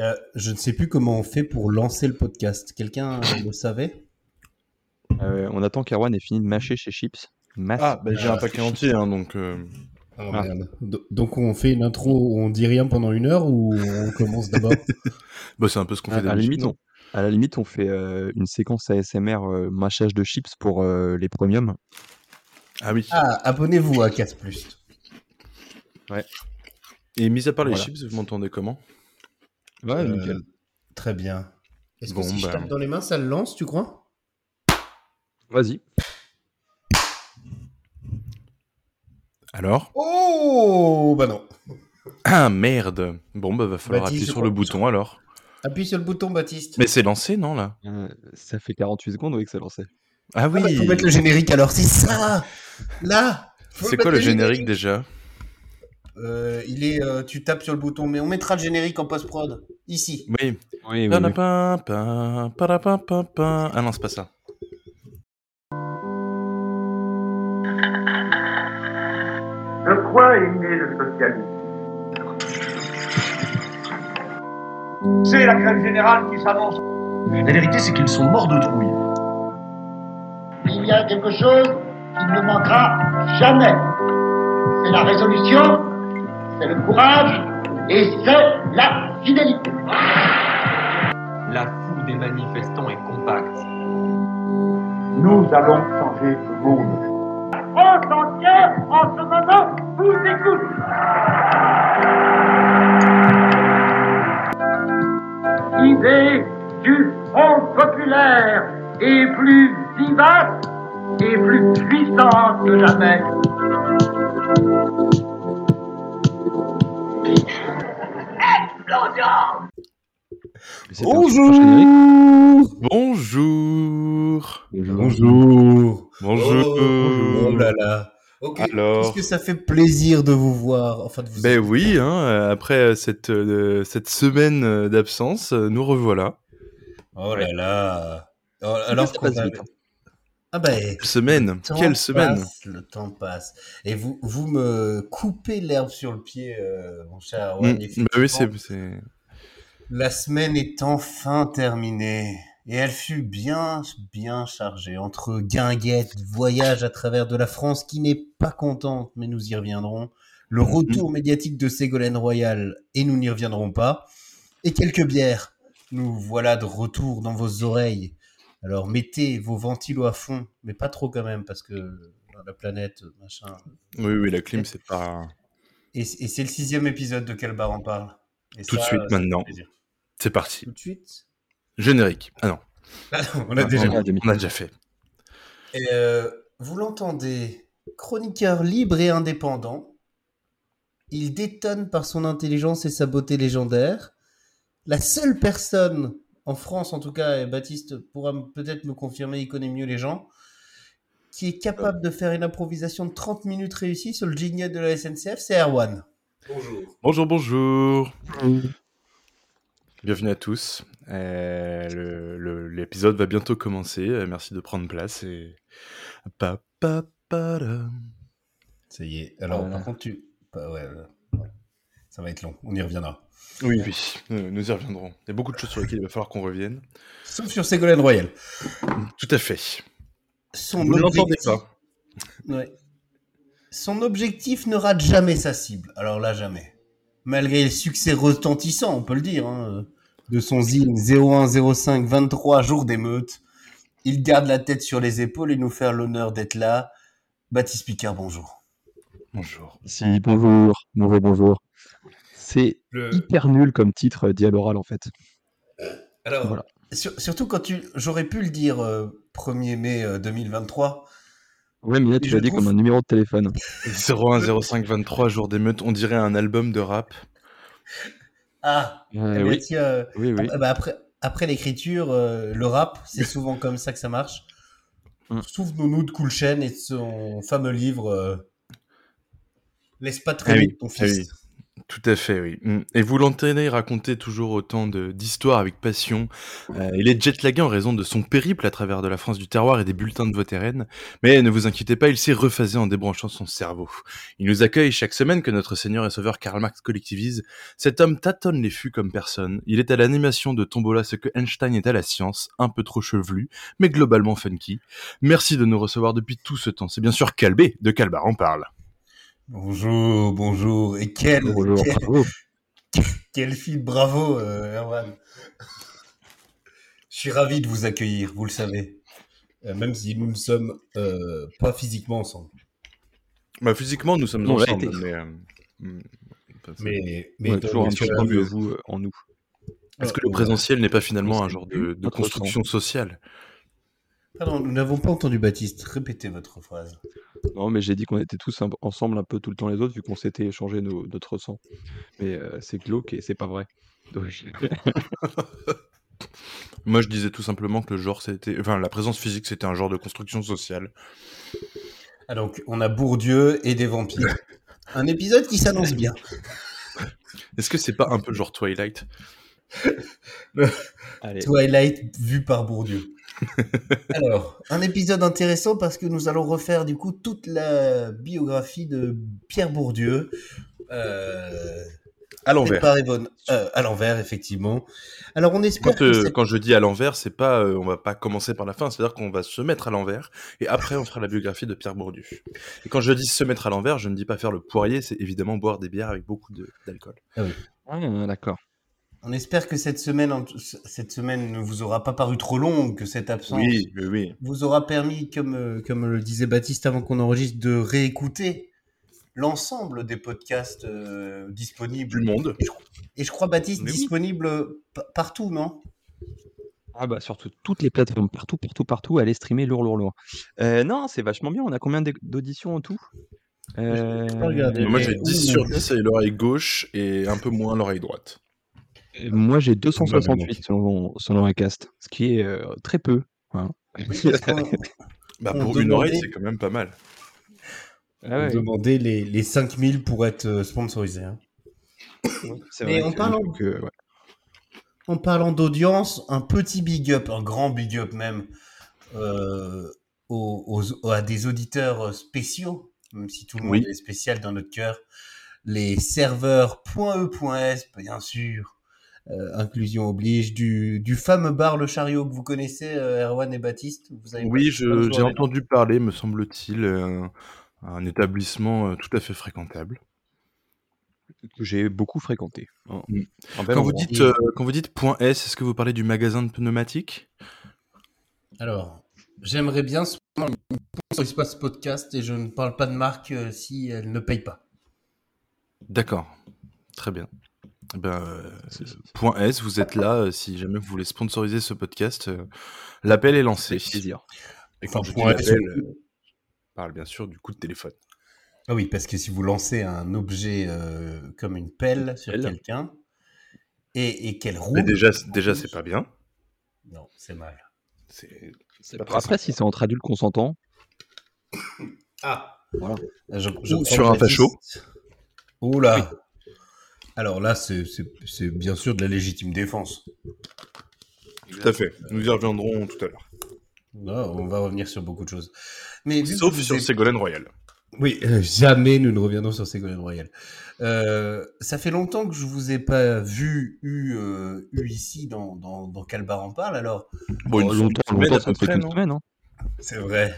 Euh, je ne sais plus comment on fait pour lancer le podcast. Quelqu'un le savait? Euh, on attend qu'Erwan ait fini de mâcher chez Chips. Ah, bah, j'ai Ah, un paquet entier, hein, donc. euh, Oh, Ah. merde. Do- Donc on fait une intro où on dit rien pendant une heure ou on commence d'abord? Bah, c'est un peu ce qu'on fait à la d'habitude. limite, on, à la limite, on fait euh, une séquence ASMR euh, mâchage de chips pour euh, les premiums. Ah oui. Ah, abonnez-vous à 4 Plus. Et mis à part les Voilà. chips, vous m'entendez comment? Ouais, Euh, nickel. Très bien. Est-ce que Bon, si je bah. tape dans les mains, ça le lance, tu crois? Vas-y. Alors? Oh Bah non. Ah merde Bon, bah, va falloir Baptiste, appuyer je sur crois- le bouton alors. Appuie sur le bouton, Baptiste. Mais c'est lancé, non, là? Euh, ça fait 48 secondes, oui, que ça lançait. Ah Ah oui bah, faut mettre le générique alors, c'est ça Là Faut C'est mettre quoi le générique déjà? Euh, Il est, euh, tu tapes sur le bouton, mais on mettra le générique en post-prod. Ici. Oui. Oui, oui. Ah non, c'est pas ça. De quoi est né le socialisme C'est la grève générale qui s'avance. La vérité, c'est qu'ils sont morts de trouille. il y a quelque chose qui ne manquera jamais. C'est la résolution, c'est le courage et c'est la fidélité. La foule des manifestants est compacte. Nous allons changer le monde. La France entière, en ce moment, vous écoute. Idée du Front populaire est plus vivace et plus puissante que jamais. Générique. Bonjour. Bonjour. Bonjour. Bonjour. Oh là là. Ok, Alors. Est-ce que ça fait plaisir de vous voir Enfin, de vous Ben oui, hein, après cette, euh, cette semaine euh, d'absence, euh, nous revoilà. Oh là là. Oh, Alors ça qu'on avait- Ah Semaine le temps Quelle semaine passe, Le temps passe. Et vous, vous me coupez l'herbe sur le pied, euh, mon cher Mm, Bah oui, c'est... c'est- La semaine est enfin terminée. Et elle fut bien, bien chargée entre guinguettes, voyage à travers de la France qui n'est pas contente, mais nous y reviendrons. Le retour médiatique de Ségolène Royal, et nous n'y reviendrons pas. Et quelques bières. Nous voilà de retour dans vos oreilles. Alors mettez vos ventilos à fond, mais pas trop quand même, parce que la planète, machin. Oui, oui, la clim, c'est pas... Et, et c'est le sixième épisode de Quel bar on parle. Et Tout de suite, maintenant. C'est parti. Tout de suite Générique. Ah non, Ah non, on a déjà On a demi. on a déjà fait. Et, euh, vous l'entendez, chroniqueur libre et indépendant. Il détonne par son intelligence et sa beauté légendaire. La seule personne, en France en tout cas, et Baptiste pourra peut-être me confirmer, il connaît mieux les gens, qui est capable de faire une improvisation de 30 minutes réussie sur le jingle de la SNCF, c'est Erwan. Bonjour, bonjour Bienvenue à tous. Euh, L'épisode va bientôt commencer. Euh, merci de prendre place. Et... Pa, pa, pa, da. Ça y est. Alors, par contre, tu. ouais, ouais. Ça va être long, on y reviendra. Oui, oui, euh, nous y reviendrons. Il y a beaucoup de choses sur lesquelles il va falloir qu'on revienne. Sauf sur Ségolène Royal. Tout à fait. Son Vous ne l'entendez objectif- pas. Ouais. Son objectif ne rate jamais sa cible. Alors là, jamais. Malgré le succès retentissant, on peut le dire, hein, de son zine 0105 23 jours d'émeute, il garde la tête sur les épaules et nous fait l'honneur d'être là. Baptiste Picard, bonjour. Bonjour. Si, bonjour. Bonjour, bonjour. C'est Le- hyper nul comme titre euh, dit à l'oral, en fait. Alors, Voilà. sur- surtout quand tu. J'aurais pu le dire euh, 1er mai euh, 2023. Ouais, mais là, tu l'as dit trouve- comme un numéro de téléphone. 010523 jours d'émeute, on dirait un album de rap. Ah, Euh, bien, oui, tiens, euh, oui, oui. Ah bah après, après l'écriture, euh, le rap, c'est souvent comme ça que ça marche. Mm. Souvenons-nous de Cool Chain et de son fameux livre euh, Laisse pas traîner Ah oui, ton ah fils. oui. Tout à fait, oui. Mm. Et vous l'entendez raconter toujours autant d'histoires avec passion. Euh, il est jetlagué en raison de son périple à travers de la France du terroir et des bulletins de vote. Mais ne vous inquiétez pas, il s'est rephasé en débranchant son cerveau. Il nous accueille chaque semaine que notre Seigneur et Sauveur Karl Marx collectivise. Cet homme tâtonne les fûts comme personne. Il est à l'animation de Tombola ce que Einstein est à la science, un peu trop chevelu, mais globalement funky. Merci de nous recevoir depuis tout ce temps. C'est bien sûr Calbé, de Calbar on parle. Bonjour, bonjour. Et quel, Bonjour. quel, bravo. quel film, bravo, euh, Erwan. Je suis ravi de vous accueillir, vous le savez. Euh, même si nous ne sommes euh, pas physiquement ensemble. Bah, physiquement, nous sommes ensemble, été. mais... euh, mm, c'est- Mais, mais On a toujours un donc, petit peu de vous en nous. Est-ce que le présentiel n'est pas finalement un genre de, construction sociale? Pardon, nous n'avons pas entendu Baptiste. Répétez votre phrase. Non, mais j'ai dit qu'on était tous ensemble un peu tout le temps les autres, vu qu'on s'était échangé nos, notre sang. Mais euh, c'est glauque et c'est pas vrai. Donc, Moi, je disais tout simplement que le genre, c'était, enfin, la présence physique, c'était un genre de construction sociale. Ah donc, on a Bourdieu et des vampires. Un épisode qui s'annonce bien. Est-ce que c'est pas un peu genre Twilight? Allez, Twilight vu par Bourdieu. Alors, un épisode intéressant parce que nous allons refaire du coup toute la biographie de Pierre Bourdieu. Euh, À l'envers. euh, à l'envers, effectivement. Alors, on espère Quand, que euh, quand je dis à l'envers, c'est pas, euh, on va pas commencer par la fin, c'est-à-dire qu'on va se mettre à l'envers et après on fera la biographie de Pierre Bourdieu. Et quand je dis se mettre à l'envers, je ne dis pas faire le poirier, c'est évidemment boire des bières avec beaucoup de- d'alcool. Ah, d'accord. On espère que cette semaine, cette semaine ne vous aura pas paru trop longue, que cette absence Oui, oui, oui. vous aura permis, comme, euh, comme le disait Baptiste avant qu'on enregistre, de réécouter l'ensemble des podcasts euh, disponibles. Du monde. Et je crois, Baptiste, oui. disponible pa- partout, non? Ah bah surtout toutes les plateformes, partout, partout, partout, aller streamer lourd, lourd, lourd. Euh, non, c'est vachement bien. On a combien d'auditions en tout? Euh, peux pas regarder. Moi, j'ai où 10 mon sur Dieu 10 et l'oreille gauche et un peu moins l'oreille droite. Euh, Moi, j'ai Bah, 268 selon, selon Acast, ce qui est euh, très peu. hein. Qu'on- Bah, pour une oreille, c'est quand même pas mal. Ah ouais, demandait les, les 5000 pour être euh, sponsorisés. hein. c'est Mais vrai en parlant- que, ouais. En parlant d'audience, un petit big up, un grand big up même, euh, aux, aux- à des auditeurs spéciaux, même si tout le monde Oui. est spécial dans notre cœur, les serveurs .e.s, bien sûr, inclusion oblige, du, du fameux bar Le Chariot que vous connaissez, euh, Erwan et Baptiste. Vous avez Oui, j'ai entendu parler, me semble-t-il, euh, un établissement euh, tout à fait fréquentable. que j'ai beaucoup fréquenté. hein. Mm. Un Quand vous, dites, euh, quand vous dites point S, est-ce que vous parlez du magasin de pneumatiques? Alors, j'aimerais bien pas ce podcast et je ne parle pas de marque euh, si elle ne paye pas. D'accord, très bien. Eh Ben, euh, Si, si, si. point S, vous êtes là, euh, si jamais vous voulez sponsoriser ce podcast, euh, l'appel est lancé. Avec plaisir. Et quand Enfin, je dis point S, l'appel, euh, je parle bien sûr du coup de téléphone. Ah oui, parce que si vous lancez un objet euh, comme une pelle sur quelqu'un et, et qu'elle roule. Mais déjà, déjà c'est pas bien. Non, c'est mal. C'est C'est pas pas très Après, si c'est entre adultes consentants, Ah voilà. je, je Ou prends sur un facho. Oula Alors là, c'est c'est- c'est bien sûr de la légitime défense. Tout à fait. Nous y reviendrons tout à l'heure. Non, on va revenir sur beaucoup de choses. Mais Sauf sur Ségolène Royal. Oui, euh, jamais nous ne reviendrons sur Ségolène Royal. Euh, ça fait longtemps que je vous ai pas vu, eu, euh, eu ici dans, dans, dans Calbar en parle, alors Bon, une Oh, longtemps, longtemps, ça fait une non? semaine. Hein. C'est vrai.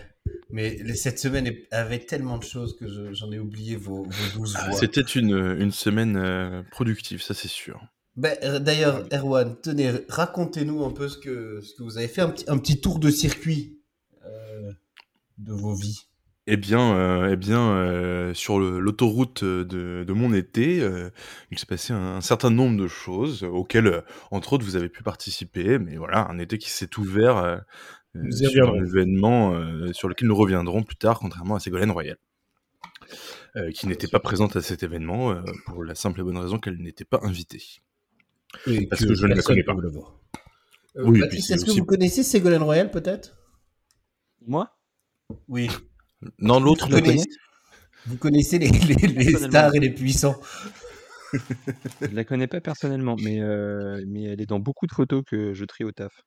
Mais cette semaine avait tellement de choses que je- j'en ai oublié vos, vos douze Ah, voix. C'était une, une semaine euh, productive, ça c'est sûr. Euh, D'ailleurs, Erwan, tenez, racontez-nous un peu ce que, ce que vous avez fait, un petit, un petit tour de circuit euh, de vos vies. Eh bien, euh, eh bien euh, sur l'autoroute de, de mon été, euh, il s'est passé un, un certain nombre de choses auxquelles, entre autres, vous avez pu participer. Mais voilà, un été qui s'est ouvert euh, sur un événement euh, sur lequel nous reviendrons plus tard, contrairement à Ségolène Royal, euh, qui n'était pas présente à cet événement euh, pour la simple et bonne raison qu'elle n'était pas invitée. Et Parce que je ne la connais pas. Euh, Oui, c'est est-ce que aussi- vous connaissez Ségolène Royal, peut-être? Moi? Oui. Non, l'autre, Vous connaissez, vous connaissez les, les- les Personnellement. stars et les puissants. Je la connais pas personnellement, mais, euh, mais elle est dans beaucoup de photos que je trie au taf.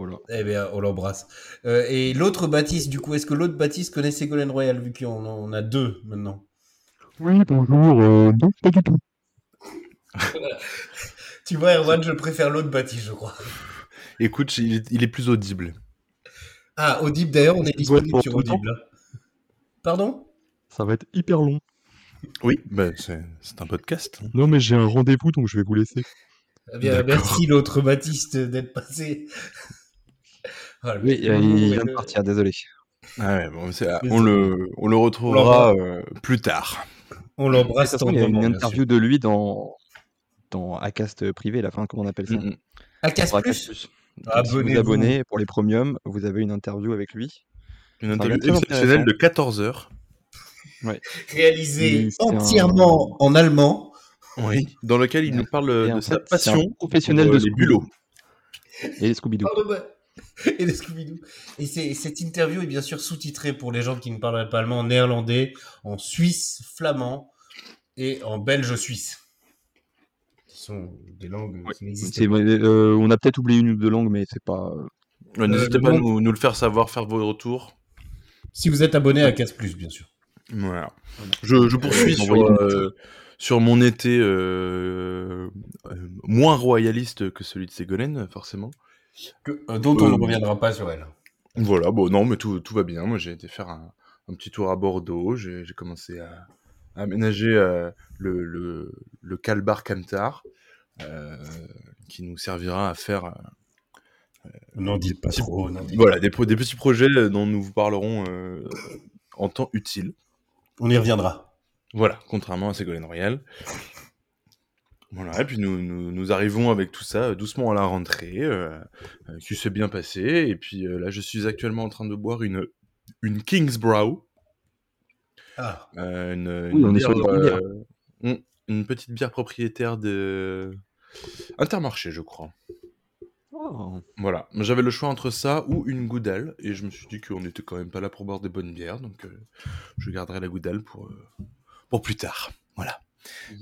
Voilà. Eh bien, on l'embrasse. Euh, et l'autre Baptiste, du coup, est-ce que l'autre Baptiste connaît Ségolène Royal, vu qu'on en a deux maintenant? Oui, bonjour. Euh, non, pas du tout. Tu vois, Erwan, je préfère l'autre Baptiste, je crois. Écoute, il est, il est plus audible. Ah, Audible, d'ailleurs, on est disponible sur. Audible. hein. Pardon? Ça va être hyper long. Oui, bah, c'est un podcast. hein. Non, mais j'ai un rendez-vous, donc je vais vous laisser. Eh bien, merci l'autre Baptiste d'être passé. Ah, Oui, boulot, il vient ouais. de partir, désolé. Ah ouais, bon, c'est- Mais on, le, on le retrouvera euh, plus tard. On l'embrasse façon, il y a une interview de lui dans, dans Acast privé, la fin, comment on appelle ça Mm, mm. Sur Acast Plus Donc, si vous abonnez pour les premiums, vous avez une interview avec lui. Une un interview exceptionnelle de 14 heures. réalisé Oui, c'est un- entièrement en allemand. Oui. Dans lequel il nous parle Et de sa passion professionnel pour, de les Scooby-Doo. bulots. Et Scooby-Doo. Et de Scooby-Doo. Et c'est- cette interview est bien sûr sous-titrée pour les gens qui ne parleraient pas allemand en néerlandais, en suisse, flamand et en belge-suisse. Ce sont des langues Ouais. qui n'existent pas. euh, on a peut-être oublié une ou deux langues, mais c'est pas. Ouais, N'hésitez pas à nous, nous le faire savoir, faire vos retours. Si vous êtes abonné à Casse Plus, bien sûr. Voilà. Je, je poursuis Euh, sur, euh, sur mon été euh, euh, moins royaliste que celui de Ségolène, forcément. Que- euh, dont on Euh, ne reviendra pas sur elle. Voilà, bon, non, mais tout, tout va bien. Moi, j'ai été faire un, un petit tour à Bordeaux. J'ai j'ai commencé à, à aménager euh, le, le, le Calbar Camtar, euh, qui nous servira à faire euh, N'en dites pas trop. dites voilà, des, des petits projets dont nous vous parlerons euh, en temps utile. On y reviendra. Voilà, contrairement à Ségolène Royal. Voilà, et puis nous, nous, nous arrivons avec tout ça euh, doucement à la rentrée, euh, euh, qui s'est bien passé. Et puis euh, là, je suis actuellement en train de boire une, une Kingsbrow, Ah, euh, une, Oui, une on est sur bière, une bonne bière. une petite bière propriétaire de Intermarché, je crois. Oh. Voilà, j'avais le choix entre ça ou une Goudal, et je me suis dit qu'on n'était quand même pas là pour boire des bonnes bières, donc euh, je garderai la Goudal pour, euh, pour plus tard. Voilà.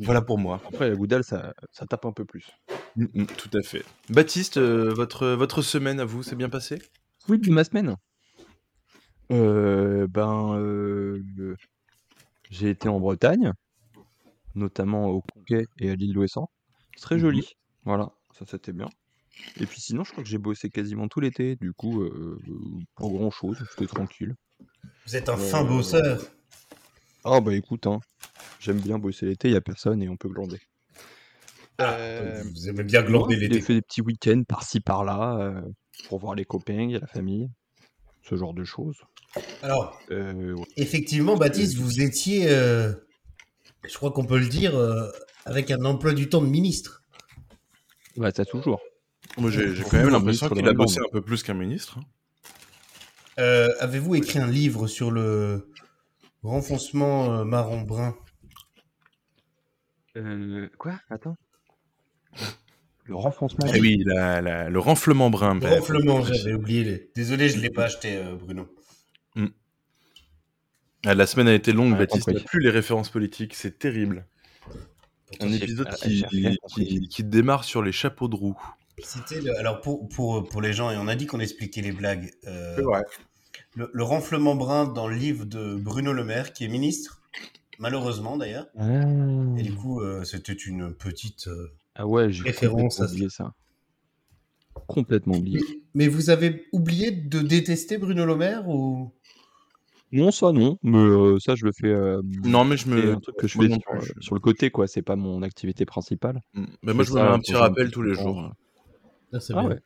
Voilà pour moi. Après, la Goudal, ça, ça tape un peu plus. Mm, mm, tout à fait. Baptiste, euh, votre, votre semaine à vous, s'est bien passé? Oui, de ma semaine. Euh, ben, euh, j'ai été en Bretagne, notamment au Conquet et à l'île d'Ouessant. C'est très joli. Voilà, ça c'était bien. Et puis sinon, je crois que j'ai bossé quasiment tout l'été. Du coup, euh, pas grand chose, c'était tranquille. vous êtes un fin Euh, bosseur. Ah bah écoute, hein, j'aime bien bosser l'été, il a personne et on peut glander. Ah, Euh, vous aimez bien glander Ouais, J'ai l'été. fait des petits week-ends par-ci par-là euh, pour voir les copains et la famille, ce genre de choses. Alors, Euh, ouais. effectivement, Baptiste, vous étiez, euh, je crois qu'on peut le dire, euh, avec un emploi du temps de ministre. Bah, ça toujours. Moi, j'ai quand même l'impression ministre qu'il a la bossé un peu plus qu'un ministre. hein. Euh, Avez-vous écrit un livre sur le renfoncement euh, marron-brun Euh, quoi? Attends. Le renfoncement. Eh oui, la- la- le renflement brun. Le bref. Renflement, j'avais oublié. les- Désolé, je ne l'ai pas acheté, euh, Bruno. Ah, la semaine a été longue, Ouais, Baptiste. n'a plus les références politiques, c'est terrible. Un épisode ah, qui, qui, qui démarre sur les chapeaux de roue. C'était le- alors pour, pour, pour les gens, et on a dit qu'on expliquait les blagues. euh, vrai. Le, le renflement brun dans le livre de Bruno Le Maire, qui est ministre, malheureusement d'ailleurs. Et du coup, euh, c'était une petite. euh, Ah ouais, j'ai Référence à ça. oublié ça. Complètement oublié. Mais vous avez oublié de détester Bruno Le Maire ou? Non, ça non, mais euh, ça je le fais. euh, Non, mais je c'est me. un truc que je fais sur, je- sur le côté, quoi. C'est pas mon activité principale. Mm. Mais moi, je fais me mets un petit rappel tous les jours. euh. Ah, c'est Ah bien. ouais.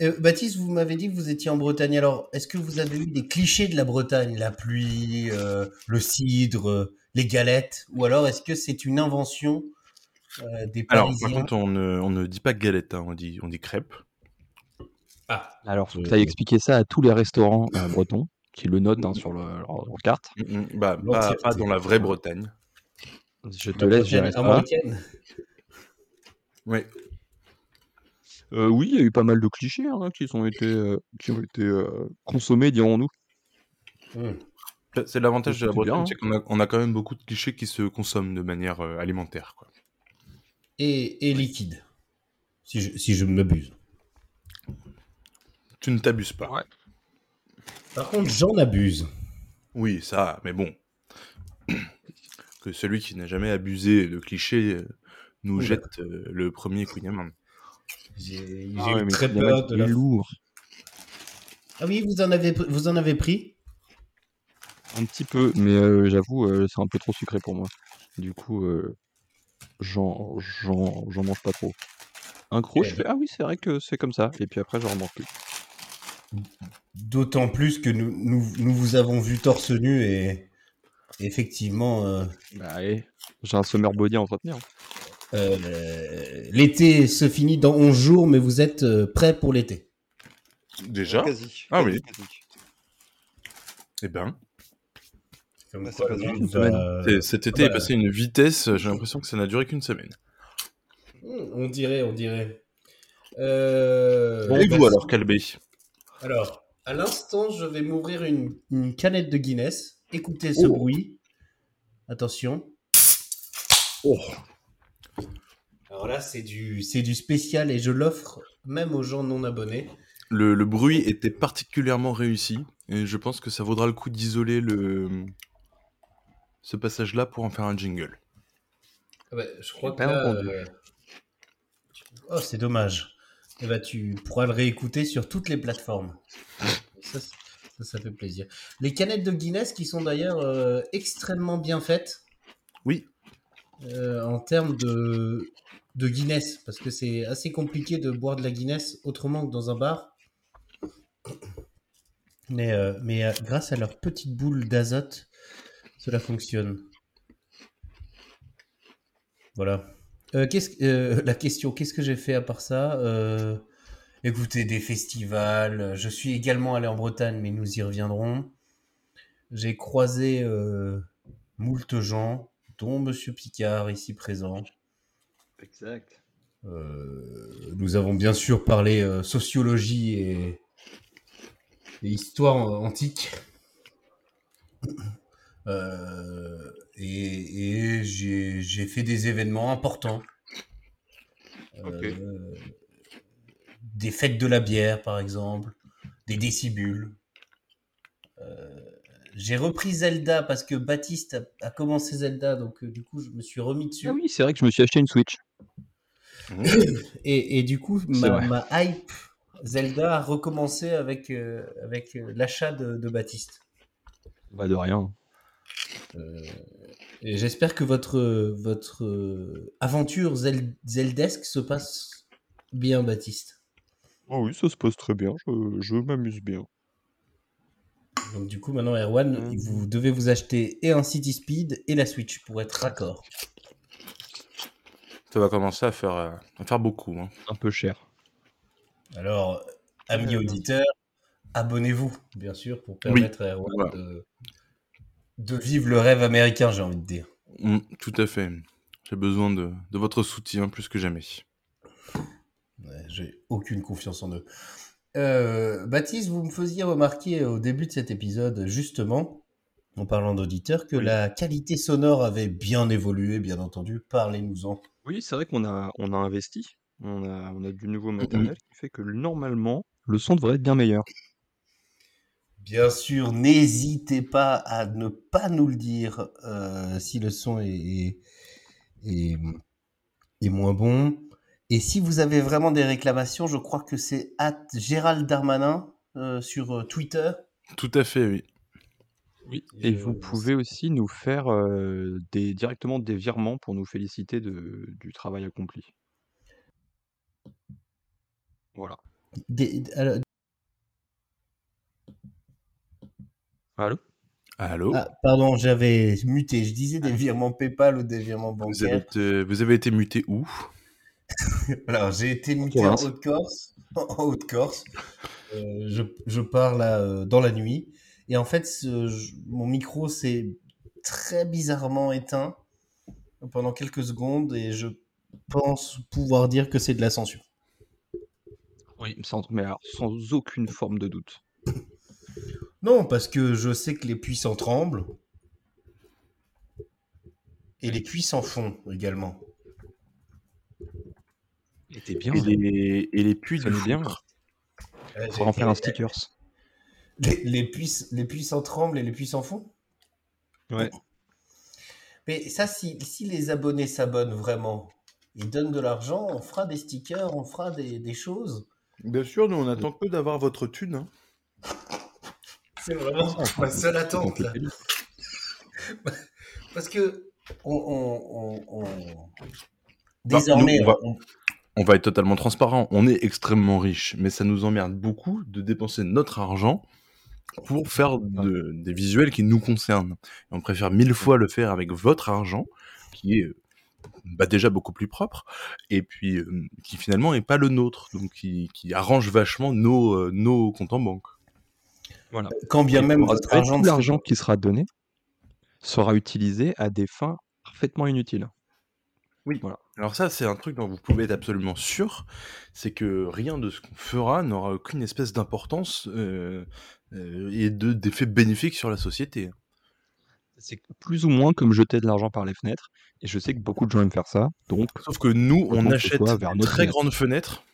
Euh, Baptiste, vous m'avez dit que vous étiez en Bretagne. Alors, est-ce que vous avez eu des clichés de la Bretagne? La pluie, euh, le cidre, euh, les galettes? Ou alors est-ce que c'est une invention euh, des Alors, Parisiens? par contre, on ne, on ne dit pas galette, hein, on, dit, on dit crêpe. Ah, Alors, faut que tu ailles expliquer ça à tous les restaurants euh, bretons qui le notent hein, sur le, leur, leur carte. Mm, mm. Bah, pas, pas dans la vraie Bretagne. Je te la laisse gérer Bretagne ça. armoricaine Oui. Euh, oui, il y a eu pas mal de clichés hein, qui, sont été, euh, qui ont été euh, consommés, dirons-nous. Hmm. C'est l'avantage de la Bretagne, hein. c'est qu'on a, on a quand même beaucoup de clichés qui se consomment de manière euh, alimentaire. Quoi. et, et liquide. Si je, si je ne m'abuse. Tu ne t'abuses pas. Ouais. Par contre, j'en abuse. Oui, ça, mais bon. que celui qui n'a jamais abusé de clichés nous jette euh, le premier Queen J'ai j'ai Ah ouais, très peur de la... lourd. Ah oui, vous en avez, vous en avez pris? Un petit peu, mais euh, j'avoue, euh, c'est un peu trop sucré pour moi. Du coup, euh, j'en mange pas trop. Un croc, je fais ah oui, c'est vrai que c'est comme ça. Et puis après, j'en mange plus. D'autant plus que nous, nous, nous vous avons vu torse nu et effectivement, Bah ouais, j'ai un summer body à entretenir. Euh, l'été se finit dans 11 jours, mais vous êtes euh, prêts pour l'été. Déjà? Quasi. Ah quasi, oui. quasi. Eh ben, Bah, quoi, pas une cet été bah. est passé une vitesse, j'ai l'impression que ça n'a duré qu'une semaine. On dirait, on dirait. Euh, Et bah, vous alors, Calbé? Alors, à l'instant, je vais m'ouvrir une, une canette de Guinness. Écoutez ce Oh. bruit. Attention. Oh, Alors là, c'est du, c'est du spécial et je l'offre même aux gens non abonnés. le, le bruit était particulièrement réussi, et je pense que ça vaudra le coup d'isoler le ce passage-là pour en faire un jingle. Ah bah, je crois que là, euh, Oh, c'est dommage. Eh ben, tu pourras le réécouter sur toutes les plateformes. Ça, ça fait plaisir. Les canettes de Guinness qui sont d'ailleurs euh, extrêmement bien faites Oui, euh, en termes de, Guinness, parce que c'est assez compliqué de boire de la Guinness autrement que dans un bar. Mais, euh, mais euh, grâce à leur petite boule d'azote, cela fonctionne. Voilà. La question, qu'est-ce que j'ai fait à part ça Euh, Écoutez, des festivals. Je suis également allé en Bretagne, mais nous y reviendrons. J'ai croisé moult gens, dont Monsieur Picard, ici présent. Exact. Euh, nous avons bien sûr parlé euh, sociologie et, et histoire antique. Euh, et et j'ai fait des événements importants. Des fêtes de la bière, par exemple. Des décibules. Euh, j'ai repris Zelda parce que Baptiste a, a commencé Zelda, donc euh, du coup je me suis remis dessus. Ah oui, c'est vrai que je me suis acheté une Switch. Et, et du coup, ma, hype Zelda a recommencé avec, euh, avec euh, l'achat de, de Baptiste. Bah de rien. Euh, et j'espère que votre, votre aventure zel- zeldesque se passe bien, Baptiste. Oh oui, ça se passe très bien. Je, je m'amuse bien. Donc du coup, maintenant, Erwan, Euh. vous devez vous acheter et un City Speed et la Switch pour être raccord. ça va commencer à faire, euh, à faire beaucoup. hein. Un peu cher. Alors, amis Euh. auditeurs, abonnez-vous, bien sûr, pour permettre à Erwan voilà. de, de vivre le rêve américain, j'ai envie de dire. Mm, tout à fait. J'ai besoin de, de votre soutien plus que jamais. Ouais, J'ai aucune confiance en eux. Euh, Baptiste, vous me faisiez remarquer au début de cet épisode, justement, en parlant d'auditeurs, que Oui. la qualité sonore avait bien évolué, bien entendu. Parlez-nous-en. Oui, c'est vrai qu'on a, on a investi. On a, on a du nouveau matériel qui fait que normalement, le son devrait être bien meilleur. Bien sûr, n'hésitez pas à ne pas nous le dire euh, si le son est, est, est- est moins bon. Et si vous avez vraiment des réclamations, je crois que c'est at Gérald Darmanin euh, sur euh, Twitter. Tout à fait, oui. Oui. Et vous pouvez aussi nous faire euh, des, directement des virements pour nous féliciter de, du travail accompli. Voilà. Des- alors, Allô? Allô? Ah, pardon, j'avais muté. Je disais des virements PayPal ou des virements vous, avez bancaires. été, vous avez été muté où? Alors, j'ai été muté en. Haute-Corse. En Haute-Corse. Euh, je, je pars là euh, dans la nuit. Et en fait, ce- je- mon micro s'est très bizarrement éteint pendant quelques secondes et je pense pouvoir dire que c'est de la censure. Oui, sans, mais alors, sans aucune forme de doute. Non, parce que je sais que les puissants tremblent. Et les puissants font également. Était bien. Et les, et les puits nous bien. Euh, Faudra en faire un j'ai- stickers. Les, les, puces, les puissants tremblent et les puissants font Ouais. Mais ça, si, si les abonnés s'abonnent vraiment, ils donnent de l'argent, on fera des stickers, on fera des, des choses. Bien sûr, nous on attend que d'avoir votre thune. hein. C'est vraiment ma seule attente. là. Parce que on, on- on- on- Bah, désormais, nous, on va- on- va être totalement transparent, on est extrêmement riche, mais ça nous emmerde beaucoup de dépenser notre argent pour faire de- des visuels qui nous concernent. Et on préfère mille fois le faire avec votre argent, qui est euh, bah, déjà beaucoup plus propre, et puis euh, qui finalement n'est pas le nôtre, donc qui, qui arrange vachement nos, euh, nos comptes en banque. Voilà. quand bien Et même votre argent tout l'argent qui sera donné sera utilisé à des fins parfaitement inutiles. Alors ça, c'est un truc dont vous pouvez être absolument sûr, c'est que rien de ce qu'on fera n'aura aucune espèce d'importance euh, euh, et de d'effet bénéfique sur la société. C'est plus ou moins comme jeter de l'argent par les fenêtres. Et je sais que beaucoup de gens aiment faire ça. Donc, Sauf que nous, on achète vers notre très fenêtre. grandes fenêtres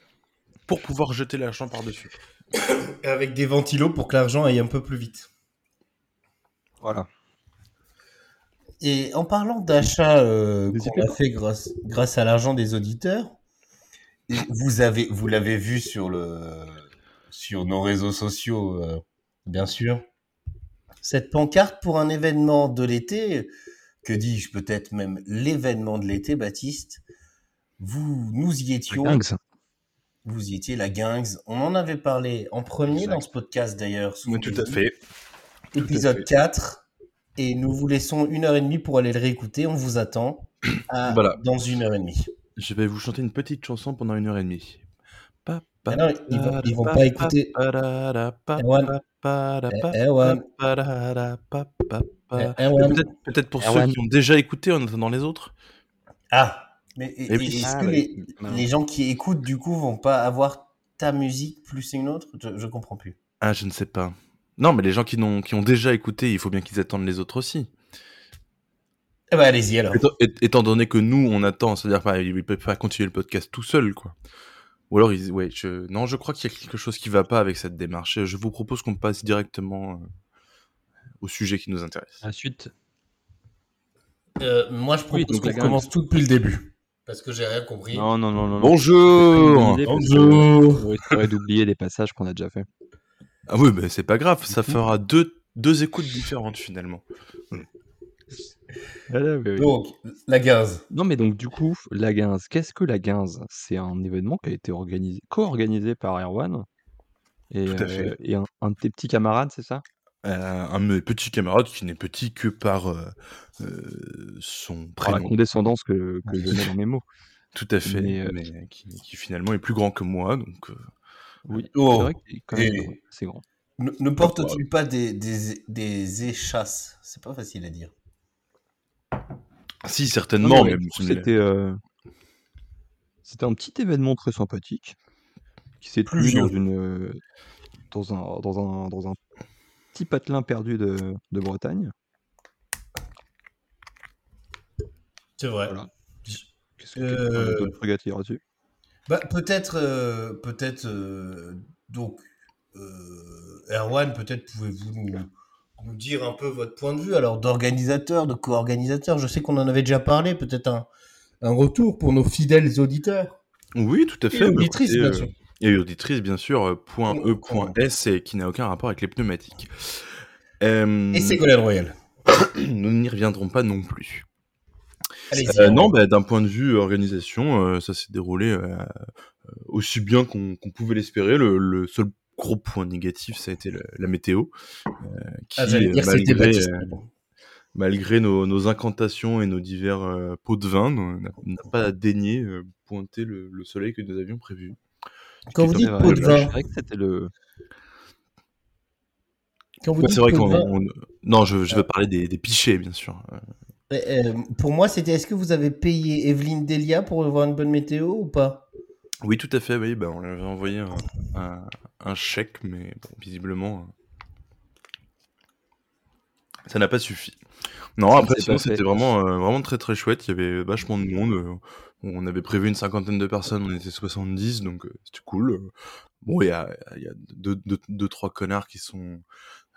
pour pouvoir jeter l'argent par-dessus. avec des ventilos pour que l'argent aille un peu plus vite. voilà. Et en parlant d'achat euh, qu'on a fait grâce, grâce à l'argent des auditeurs, vous avez vous l'avez vu sur le sur nos réseaux sociaux, euh, bien sûr. Cette pancarte pour un événement de l'été, que dis-je peut-être même l'événement de l'été, Baptiste. Vous nous y étions. Vous y étiez, la Guingues. On en avait parlé en premier Exact. dans ce podcast d'ailleurs. Oui, tout à fait. Tout à épisode fait. 4. Et nous vous laissons une heure et demie pour aller le réécouter. On vous attend à- Voilà. dans une heure et demie. Je vais vous chanter une petite chanson pendant une heure et demie. Ah non, ils vont, ils vont pa, pas pa, écouter. Erwan. Eh, Erwan. Eh, Peut-être peut-être pour Erwan. ceux qui ont déjà écouté en attendant les autres. Ah, mais et- Et et oui. est-ce Ah, que les gens qui écoutent du coup vont pas avoir ta musique plus une autre? Je, je comprends plus. Ah, je ne sais pas. Non, mais les gens qui, n'ont- qui ont déjà écouté, il faut bien qu'ils attendent les autres aussi. Eh ben allez-y alors. Étant, donné que nous, on attend, c'est-à-dire pas, ils peuvent pas continuer le podcast tout seul, quoi. Ou alors, ils, ouais, je, non, je crois qu'il y a quelque chose qui va pas avec cette démarche. Je vous propose qu'on passe directement euh, au sujet qui nous intéresse. Ensuite, Euh, moi je propose Oui, qu'on la commence tout depuis le début. Parce que j'ai rien compris. non, non, non, non. non. Bonjour que On risquerait d'oublier des passages qu'on a déjà fait. Ah oui, mais c'est pas grave, ça fera deux, deux écoutes différentes finalement. Donc, la gaz. Non, mais donc, du coup, la Guinze. Qu'est-ce que la Guinze? C'est un événement qui a été organisé, co-organisé par Erwan et, Tout à fait. euh, et un, un de tes petits camarades, c'est ça? Euh, un de mes petits camarades qui n'est petit que par euh, euh, son Par la prénom. condescendance que, que je mets dans mes mots. Tout à fait, Mais, mais, qui, qui finalement est plus grand que moi, donc... euh, Oui, Oh. c'est vrai que c'est quand même Et- grand, c'est grand. Ne, ne porte-t-il pas des, des, des échasses? C'est pas facile à dire. Si, certainement, c'était euh, c'était un petit événement très sympathique qui s'est tenu dans une euh, dans un dans un dans un petit patelin perdu de, de Bretagne. C'est vrai. Voilà. Qu'est-ce que Euh, tu dire là-dessus? Bah, peut-être, euh, peut-être, euh, donc, euh, Erwan, peut-être pouvez-vous nous, nous dire un peu votre point de vue, alors d'organisateur, de co-organisateur. Je sais qu'on en avait déjà parlé, peut-être un, un retour pour nos fidèles auditeurs. Oui, tout à Et fait. auditrices, écoutez, bien sûr. Et auditrice, bien sûr, point E, point S, et qui n'a aucun rapport avec les pneumatiques. Et Ségolène Royal. nous n'y reviendrons pas non plus. Euh, non, bah, d'un point de vue organisation, euh, ça s'est déroulé euh, euh, aussi bien qu'on pouvait l'espérer. Le, le seul gros point négatif, ça a été le- la météo, euh, qui, Ah, euh, dire malgré, euh, nos, nos incantations et nos divers euh, pots de vin, n'a n'a pas daigné euh, pointer le, le soleil que nous avions prévu. Quand vous dites C'est pot vrai, de je vin, dirais que c'était le quand vous Ouais, dites c'est vrai qu'on. de vin, on- Non, je, je vais parler des, des pichets, bien sûr. Euh, euh, pour moi, c'était est-ce que vous avez payé Evelyne Delia pour avoir une bonne météo ou pas? Oui, tout à fait, oui. Ben, on lui avait envoyé un, un- un chèque, mais bon, visiblement, euh, Ça n'a pas suffi. Non, après, sinon, c'était vraiment, euh, vraiment très très chouette. Il y avait vachement de monde. On avait prévu une cinquantaine de personnes, on était 70, donc euh, c'était cool. Bon, il y a, y a deux, deux, deux, trois connards qui sont,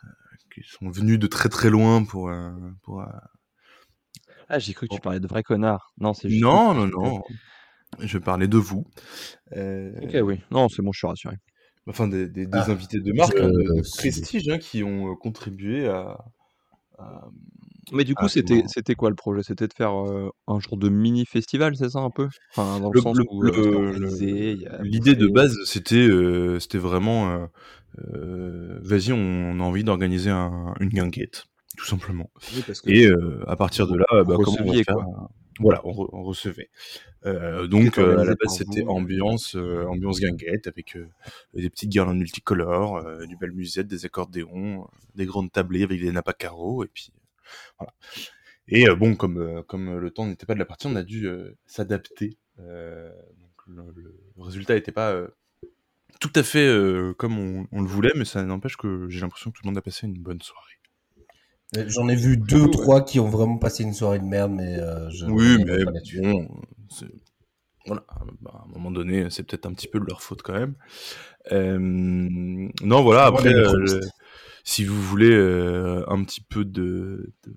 euh, qui sont venus de très très loin pour. euh, pour euh, Ah, j'ai cru que tu parlais de vrais connards. Non, c'est juste. Non, non, non. Je parlais de vous. Euh, Ok, oui. Non, c'est bon, je suis rassuré. Enfin, des, des, des Ah, invités de marque, hein, de, prestige, hein, qui ont euh, contribué à. à- Mais du coup, Ah, c'était c'était quoi le projet? C'était de faire euh, un genre de mini festival, c'est ça un peu? Enfin, dans le, Le- sens le- où le- L'idée de base, c'était euh, c'était vraiment, euh, euh, vas-y, on, a envie d'organiser un, une guinguette, tout simplement. Oui, parce que Et euh, à partir de là, bah, comment on va receviez, faire quoi. un- Voilà, on, re- on recevait. Euh, donc C'était euh, à la base, c'était ambiance, euh, ambiance guinguette avec euh, des petites guirlandes multicolores, euh, du bel musette, des accordéons, euh, des grandes tablées avec des nappes à carreaux, et puis euh, voilà. Et euh, bon, comme euh, comme le temps n'était pas de la partie, on a dû euh, s'adapter. Euh, le, résultat n'était pas euh, tout à fait euh, comme on, on le voulait, mais ça n'empêche que j'ai l'impression que tout le monde a passé une bonne soirée. J'en ai vu deux, trois qui ont vraiment passé une soirée de merde, mais euh, je Oui, mais pas bon, voilà, bah, à un moment donné, c'est peut-être un petit peu de leur faute quand même. Euh, non, voilà, après, euh, si vous voulez euh, un petit peu de, de-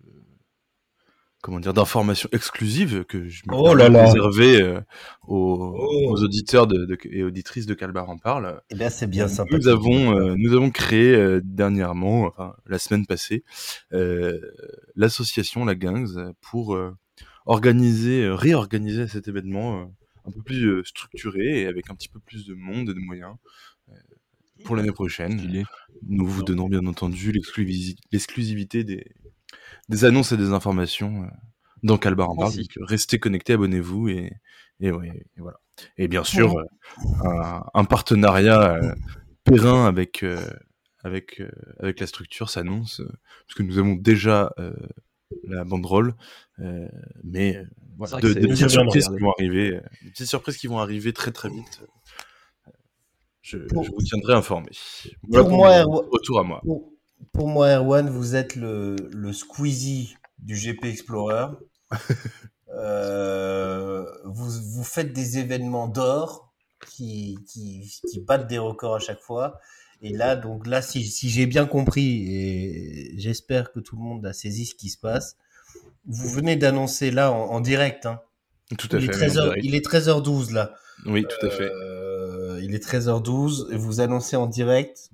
comment dire, d'informations exclusives que je me Oh là là. euh, aux, Oh. aux auditeurs de- de- et auditrices de Calbar en parle. Eh bien, c'est bien sympa. Nous avons, euh, nous avons créé euh, dernièrement, enfin la semaine passée, euh, l'association La Gangs pour euh, organiser, euh, réorganiser cet événement euh, un peu plus euh, structuré et avec un petit peu plus de monde et de moyens pour l'année prochaine. Nous vous donnons bien entendu l'exclusi- l'exclusivité des, des annonces et des informations euh, dans Calbar en parle. Donc, restez connectés, abonnez-vous et, et, ouais, et voilà. Et bien sûr, euh, un, un partenariat euh, périn avec, euh, avec, euh, avec la structure s'annonce, euh, parce que nous avons déjà euh, la banderole, euh, mais euh, voilà, de, que de c'est- petites surprises qui vont arriver, euh, des petites surprises qui vont arriver très très vite. Euh, Je, Pour- je vous tiendrai informé. Voilà Pour moi, mon retour à moi. Pour, pour moi, Erwan, vous êtes le, le Squeezie du GP Explorer. Euh, vous, vous faites des événements d'or qui, qui, qui battent des records à chaque fois. Et là, donc là, si, si j'ai bien compris, et j'espère que tout le monde a saisi ce qui se passe, vous venez d'annoncer là en, en direct. Hein. Tout à Il, est fait. en 13h, direct. il est 13h12 là. Oui, tout à fait. Euh, il est 13h12 et vous annoncez en direct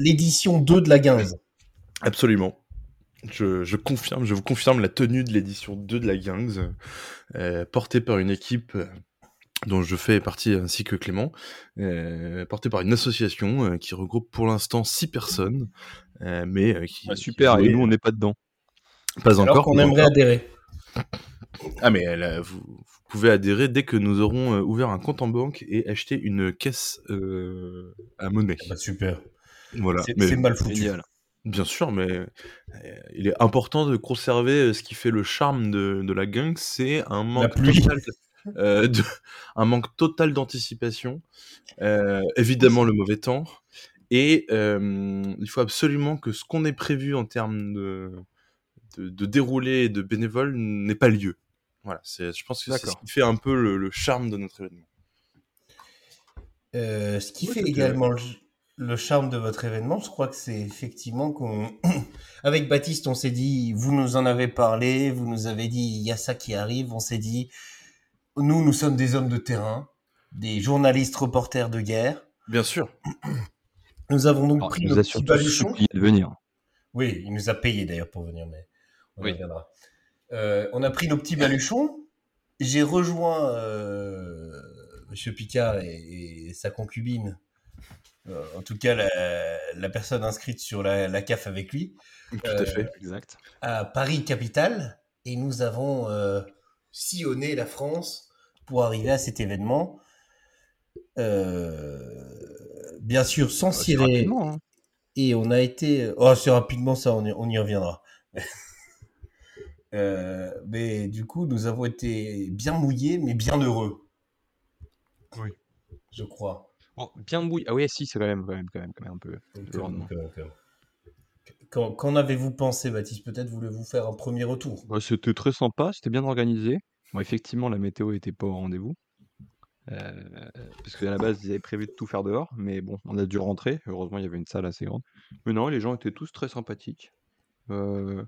l'édition 2 de la 15. Absolument. Je, je confirme, je vous confirme la tenue de l'édition 2 de la Gangs, euh, portée par une équipe euh, dont je fais partie ainsi que Clément, euh, portée par une association euh, qui regroupe pour l'instant 6 personnes, euh, mais euh, qui, Ah, qui super, et nous on n'est pas dedans. pas Alors encore. pas aimerait encore. adhérer. Ah mais là, vous, vous pouvez adhérer dès que nous aurons ouvert un compte en banque et acheté une caisse euh, à monnaie. Bah, super. Voilà. C'est Mais- c'est mal foutu. Génial. Bien sûr, mais euh, il est important de conserver euh, ce qui fait le charme de, de la gang, c'est un manque total, euh, de- un manque total d'anticipation, euh, évidemment le mauvais temps, et euh, il faut absolument que ce qu'on ait prévu en termes de, de, de déroulé et de bénévoles n'ait pas lieu. Voilà, c'est, je pense que c'est ce qui fait un peu le, le charme de notre événement. Euh, ce qui Oui, fait également le, le charme de votre événement, je crois que c'est effectivement qu'on, avec Baptiste, on s'est dit, vous nous en avez parlé, vous nous avez dit, il y a ça qui arrive, on s'est dit, nous, nous sommes des hommes de terrain, des journalistes reporters de guerre. Bien sûr. Nous avons donc Alors, pris il nos nous a petits surtout supplié de venir. Oui, il nous a payé d'ailleurs pour venir, mais on Oui. reviendra. Euh, on a pris nos petits baluchons. J'ai rejoint euh, Monsieur Picard et, et sa concubine. Euh, en tout cas, la, la personne inscrite sur la, la CAF avec lui, Tout Euh, à fait. Exact. à Paris capitale, et nous avons euh, sillonné la France pour arriver à cet événement. Euh, bien sûr, sans Assez cirer. hein. Et on a été. Oh, assez rapidement, ça, on y, on y reviendra. Euh, mais du coup, nous avons été bien mouillés, mais bien heureux. Oui. Je crois. Bon, bien bouilli. Ah oui, si, c'est quand même, quand même, quand même, quand même un peu. Qu'en avez-vous pensé, Baptiste? Peut-être voulez-vous faire un premier retour? Bah, c'était très sympa, c'était bien organisé. Bon, effectivement, la météo était pas au rendez-vous. Euh, parce qu'à la base, ils avaient prévu de tout faire dehors, mais bon, on a dû rentrer. Heureusement, il y avait une salle assez grande. Mais non, les gens étaient tous très sympathiques. Euh,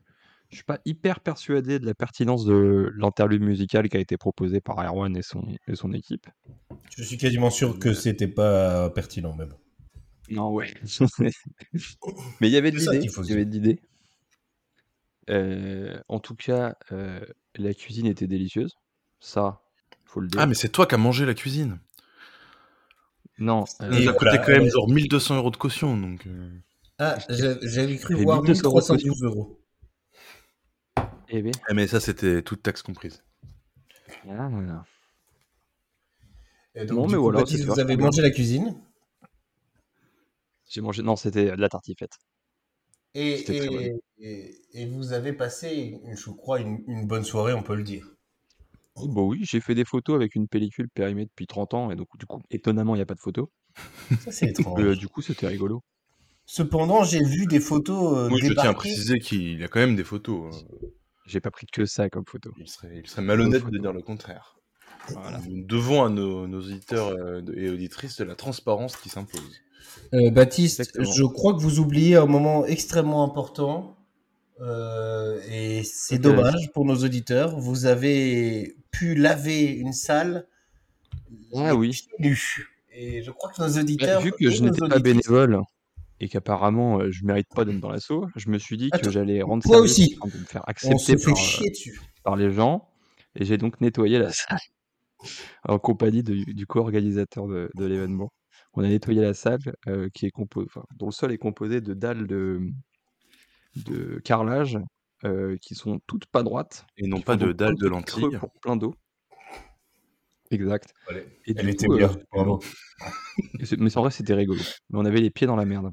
je suis pas hyper persuadé de la pertinence de l'interlude musical qui a été proposé par Erwan et son, et son équipe. Je suis quasiment sûr que c'était pas pertinent, mais bon. Non, ouais. mais il y avait de l'idée. Il y avait de l'idée. Euh, en tout cas, euh, la cuisine était délicieuse. Ça, faut le dire. Ah, mais c'est toi qui as mangé la cuisine. Non, Ça euh, nous a Et coûté quand même euh, genre 1200 euros de caution, donc... euh, Ah, j'a- j'avais cru voir 1200 euros de 1312 euros. eh ben, ah, mais ça, c'était toute taxe comprise. ah. Et donc, Non, du mais coup, voilà, Baptiste, c'était vous avez mangé la cuisine J'ai mangé. Non, c'était de la tartiflette. et, et, et, et vous avez passé, je crois, une, une bonne soirée, on peut le dire. Oh, bah oui, j'ai fait des photos avec une pellicule périmée depuis 30 ans, et donc, du coup, étonnamment, il n'y a pas de photos. Ça, c'est étrange. Euh, du coup, c'était rigolo. Cependant, j'ai vu des photos euh, Oui, je tiens à préciser qu'il a quand même des photos. hein. J'ai pas pris que ça comme photo. Il serait, il serait malhonnête de dire le contraire. Voilà. Nous devons à nos, nos auditeurs euh, de- et auditrices de la transparence qui s'impose. Euh, Baptiste, Exactement. je crois que vous oubliez un moment extrêmement important. euh, et c'est dommage pour nos auditeurs. Vous avez pu laver une salle Ah oui. nus. Et je crois que nos Bah, auditeurs. vu que je n'étais pas bénévole et qu'apparemment euh, je mérite pas d'être dans l'assaut, je me suis dit que j'allais rendre service aussi. de me faire On accepter par, euh, chier dessus. par les gens, et j'ai donc nettoyé la salle en compagnie de- du co-organisateur de, de l'événement. On a nettoyé la salle euh, qui est compo- enfin, dont le sol est composé de dalles de, de carrelage euh, qui sont toutes pas droites, Et non pas de dalles de lentilles. pour plein d'eau. Exact. Et Elle du était coup, euh, bien. mais en vrai, c'était rigolo. Mais on avait les pieds dans la merde,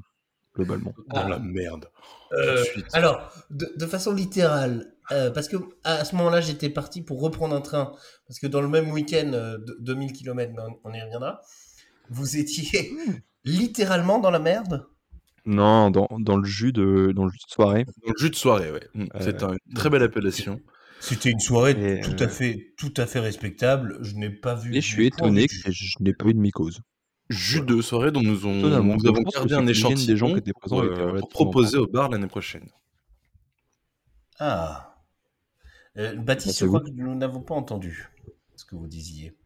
globalement. Dans la merde. Euh, alors, de, de façon littérale, euh, parce que à ce moment-là, j'étais parti pour reprendre un train, parce que dans le même week-end, euh, de 2000 km, mais on, on y reviendra, vous étiez littéralement dans la merde? Non, dans, dans le jus de dans le jus de soirée. Dans le jus de soirée, ouais. Mm, C'est Euh, une très belle appellation. C'était une soirée Et, tout euh, à fait, tout à fait respectable. Je n'ai pas vu. Et je suis étonné que je n'ai pas eu de mycose. Jus de soirée dont nous, avons gardé un échantillon des gens qui étaient pour, présents était euh, pour proposer au bar l'année prochaine. Ah. Euh, Baptiste, c'est je crois vous. que nous n'avons pas entendu ce que vous disiez.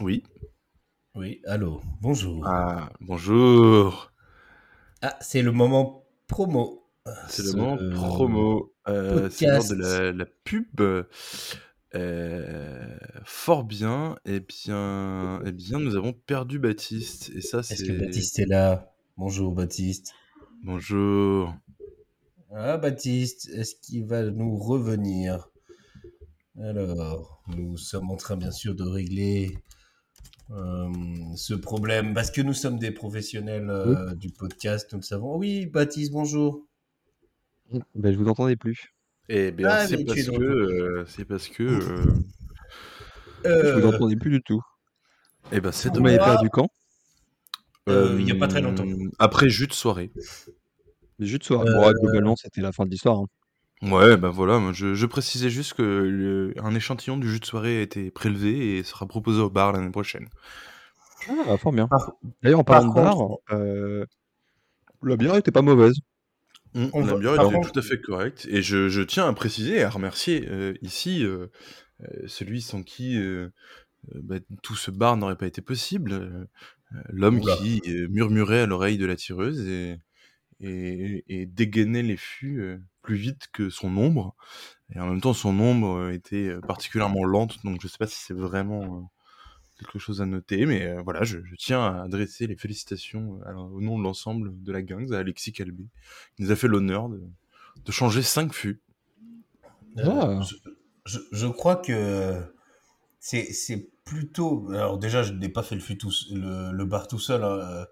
Oui. Oui, allô, bonjour. Ah, bonjour. Ah, c'est le moment promo. C'est le moment promo. Euh, c'est l'heure de podcast. la, la pub. Euh, fort bien. Eh bien, eh bien, nous avons perdu Baptiste. Et ça, c'est. Est-ce que Baptiste est là? Bonjour Baptiste. Bonjour. Ah Baptiste, est-ce qu'il va nous revenir? Alors, nous sommes en train bien sûr de régler euh, ce problème parce que nous sommes des professionnels euh, du podcast, nous le savons. Oui, Baptiste, bonjour. Ben, je vous entendais plus. Eh bien, Ah, c'est mais tu parce retour. euh, c'est parce que. euh, Je vous Euh, entendais plus du tout. eh ben, c'est Vous Pour m'avez moi, perdu quand? Euh, il y a pas très longtemps. Après jus de soirée. Jus de soirée. Euh, Bon, ouais, globalement, c'était la fin de l'histoire. hein. Ouais, ben voilà, moi, je, je précisais juste que le- un échantillon du jus de soirée a été prélevé et sera proposé au bar l'année prochaine. Ah, fort bien. D'ailleurs, en par parlant de bar, euh, la bière était pas mauvaise. Hum, On la bière contre- tout à fait correcte. Et je, je tiens à préciser et à remercier euh, ici euh, euh, celui sans qui euh, bah, tout ce bar n'aurait pas été possible. L'homme qui murmurait à l'oreille de la tireuse et, et, et dégainait les fûts euh, plus vite que son ombre. Et en même temps, son ombre était particulièrement lente, donc je sais pas si c'est vraiment euh, quelque chose à noter, mais euh, voilà, je, je tiens à adresser les félicitations euh, alors, au nom de l'ensemble de la gang à Alexis Calvé, qui nous a fait l'honneur de, de changer 5 fûts. Euh, Ah. je, je- je crois que c'est c'est plutôt. Alors déjà, je n'ai pas fait le, fût tout- le, le bar tout seul. hein.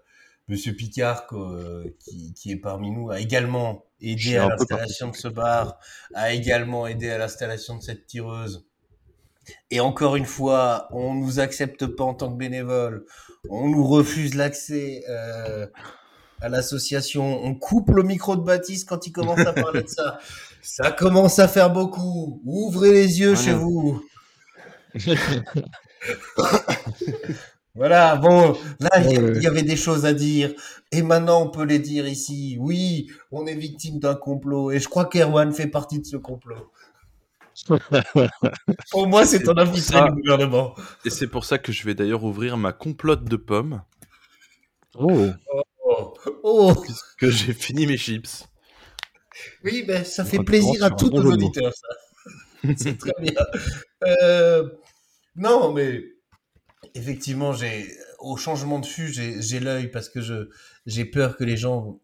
Monsieur Picard, quoi, qui, qui est parmi nous, a également aidé à l'installation de ce bar, a également aidé à l'installation de cette tireuse. Et encore une fois, on nous accepte pas en tant que bénévole, on nous refuse l'accès. euh, à l'association. On coupe le micro de Baptiste quand il commence à parler de ça. Ça commence à faire beaucoup. Ouvrez les yeux Voilà. chez vous. Voilà, bon, là, Ouais, il y avait des choses à dire. Et maintenant, on peut les dire ici. Oui, on est victime d'un complot. Et je crois qu'Erwan fait partie de ce complot. Au moins, c'est ton pour invité ça. du gouvernement. Et c'est pour ça que je vais d'ailleurs ouvrir ma complote de pommes, Oh, Oh, oh. que j'ai fini mes chips. Oui, ben, ça On fait plaisir à tous nos auditeurs, ça. C'est très bien. Euh, non, mais effectivement, j'ai au changement de fût, j'ai j'ai l'œil parce que je j'ai peur que les gens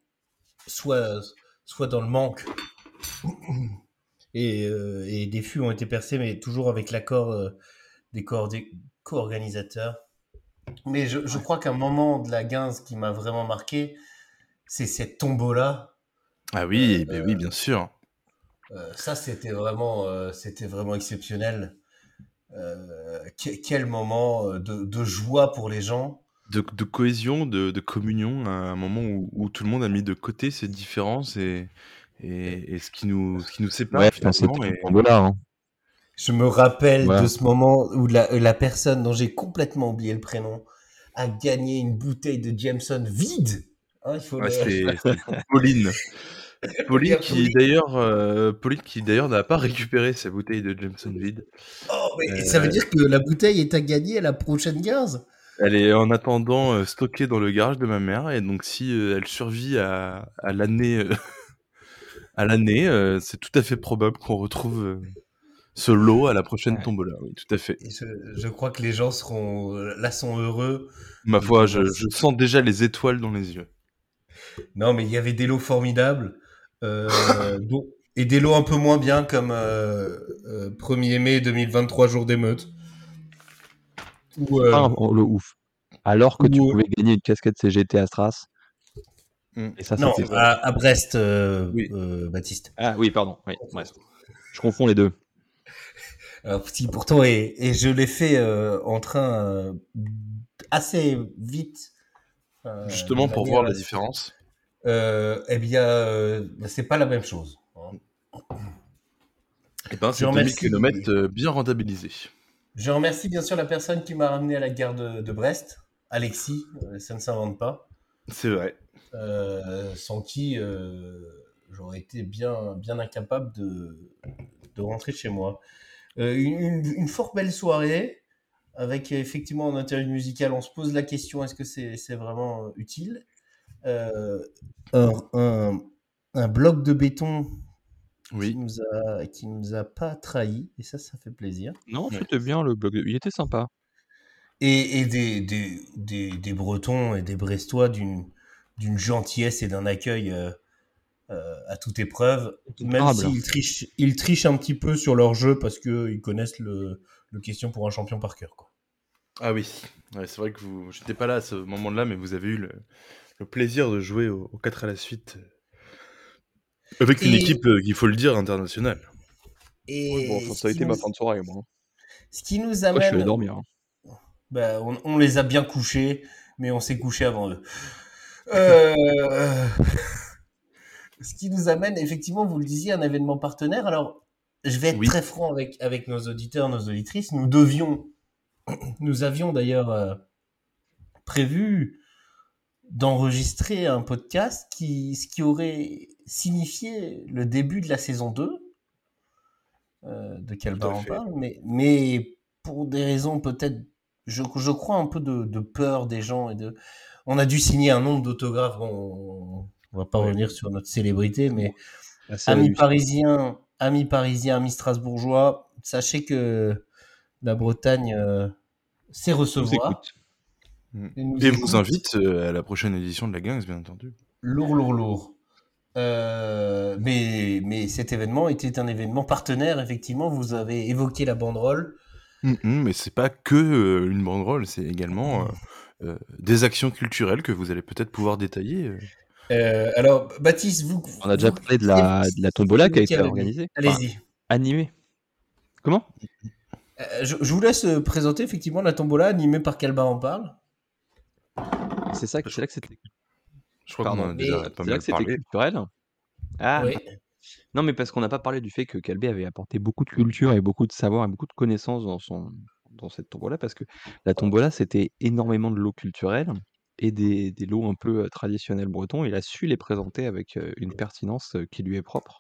soient soient dans le manque. Et, euh, et des fûts ont été percés, mais toujours avec l'accord euh, des co-organisateurs. Mais je, je crois qu'un moment de la guinze qui m'a vraiment marqué, c'est cette tombola. Ah oui, ben oui, bien sûr. Euh, ça, c'était vraiment, euh, c'était vraiment exceptionnel. Euh, que- quel moment euh, de, de joie pour les gens. De, de cohésion, de, de communion, à un moment où, où tout le monde a mis de côté ses différences et, et, et ce, qui nous, ce qui nous sépare ouais, putain, le Et... tombola, hein. Je me rappelle Ouais. de ce moment où la, la personne dont j'ai complètement oublié le prénom a gagné une bouteille de Jameson vide. Hein, il faut Ouais, le- c'est c'est Pauline. Pauline qui d'ailleurs, euh, Pauline qui d'ailleurs n'a pas récupéré sa bouteille de Jameson vide. Oh, mais Euh, ça veut dire que la bouteille est à gagner à la prochaine guinze. Elle est en attendant euh, stockée dans le garage de ma mère et donc si euh, elle survit à, à l'année, euh, à l'année, euh, c'est tout à fait probable qu'on retrouve euh, ce lot à la prochaine tombola. Oui, tout à fait. Je, je crois que les gens seront là sont heureux. Ma foi, je, sens déjà les étoiles dans les yeux. Non, mais il y avait des lots formidables. euh, dont- et des lots un peu moins bien comme euh, euh, 1er mai 2023, jour d'émeute. Ou, euh, Ah, le ouf. Alors que tu ou- pouvais gagner une casquette CGT Astras. Mm. Et ça, non, à, à Brest, euh, Oui. euh, Baptiste. Ah oui, pardon. Oui. Je confonds les deux. Alors, si pourtant, et, et je l'ai fait euh, en train euh, assez vite. euh, Justement pour voir la différence. Euh, eh bien, euh, c'est pas la même chose. Et ben, c'est 2000 remercie. km euh, bien rentabilisés. Je remercie bien sûr la personne qui m'a ramené à la gare de, de Brest, Alexis, ça ne s'invente pas, C'est vrai. Euh, sans qui euh, j'aurais été bien, bien incapable de, de rentrer chez moi. Euh, une, une- une fort belle soirée, avec effectivement un interview musical, on se pose la question, est-ce que c'est c'est vraiment utile? Euh, un, un- un bloc de béton qui nous a qui nous a pas trahi, et ça, ça fait plaisir. Non, Ouais. c'était bien le blog. Il était sympa. Et, et des, des, des, des Bretons et des Brestois d'une d'une gentillesse et d'un accueil euh, euh, à toute épreuve, même s'ils trichent, ils trichent un petit peu sur leur jeu parce qu'ils connaissent le, le question pour un champion par cœur. Quoi. Ah oui. Ouais, c'est vrai que vous. J'étais pas là à ce moment-là, mais vous avez eu le, le plaisir de jouer aux, aux 4 à la suite. euh, Avec une Et- équipe, il faut le dire, internationale. Et Bon, ça a été ma fin de soirée, moi. Ce qui nous Moi, je amène, dormir. hein. bah, on, on les a bien couchés, mais on s'est couché avant eux. Euh, ce qui nous amène, effectivement, vous le disiez, un événement partenaire. Alors, je vais être Oui. très franc avec, avec nos auditeurs, nos auditrices. Nous devions, nous avions d'ailleurs euh, prévu d'enregistrer un podcast qui, ce qui aurait signifié le début de la saison 2 euh, de Calbar fait. parle, mais, mais pour des raisons peut-être, je, je crois un peu de, de peur des gens et de, on a dû signer un nombre d'autographes. Bon, on va pas Ouais. revenir sur notre célébrité, mais Assez amis réussi. parisiens, amis parisiens, amis strasbourgeois, sachez que la Bretagne euh, sait recevoir. Et, nous Et écoute. vous invite euh, à la prochaine édition de la Gangs, bien entendu. Lourd, lourd, lourd. Euh, mais, mais cet événement était un événement partenaire, effectivement. Vous avez évoqué la banderole. Mhm, mais c'est pas que euh, une banderole, c'est également des actions culturelles que vous allez peut-être pouvoir détailler. euh. Euh, alors, Baptiste, vous. On a déjà parlé de la, de la tombola qui a été organisée. Enfin, Allez-y. animée. Comment? Euh, je, je vous laisse euh, présenter effectivement la tombola animée par Calbar en parle. C'est ça, c'est là que c'était. Je crois qu'on en a Pardon. déjà Mais pas C'est là mal que c'était parlé. culturel Ah Oui. non, mais parce qu'on n'a pas parlé du fait que Calbé avait apporté beaucoup de culture et beaucoup de savoir et beaucoup de connaissances dans son dans cette tombola, parce que la tombola, c'était énormément de lots culturels et des, des lots un peu euh, traditionnels bretons. Il a su les présenter avec euh, une pertinence euh, qui lui est propre.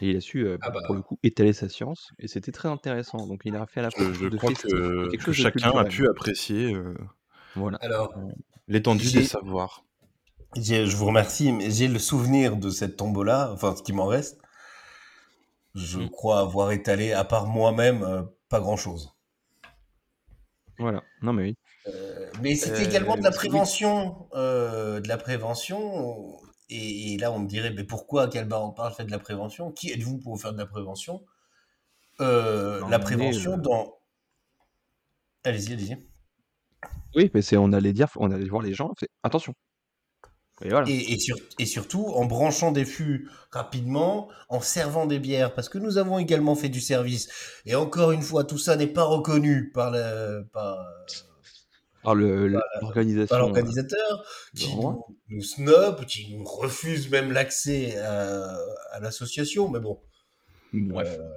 Et il a su, euh, Ah bah, pour le coup, étaler sa science. Et c'était très intéressant. Donc il a fait à la fois Je, quelque je chose de crois que, quelque que chose de chacun a pu apprécier euh, Voilà. Alors, l'étendue des savoirs. je vous remercie, mais j'ai le souvenir de cette tombola, enfin ce qui m'en reste. Je Mm. crois avoir étalé, à part moi-même, euh, pas grand-chose. Voilà. Non, mais oui. Euh, mais c'était Euh, également de la prévention, euh, de la prévention. Et, et là, on me dirait, mais pourquoi Calbar en parle fait de la prévention? Qui êtes-vous pour faire de la prévention? La prévention dans. Allez-y, allez-y. Oui, mais c'est on allait dire, on allait voir les gens, attention. Et voilà. Et, et sur- et surtout en branchant des fûts rapidement, en servant des bières, parce que nous avons également fait du service. Et encore une fois, tout ça n'est pas reconnu par le- par, par l'organisation. euh, l'organisateur, qui nous, nous snob, qui nous refuse même l'accès à, à l'association. Mais bon, Bref, euh,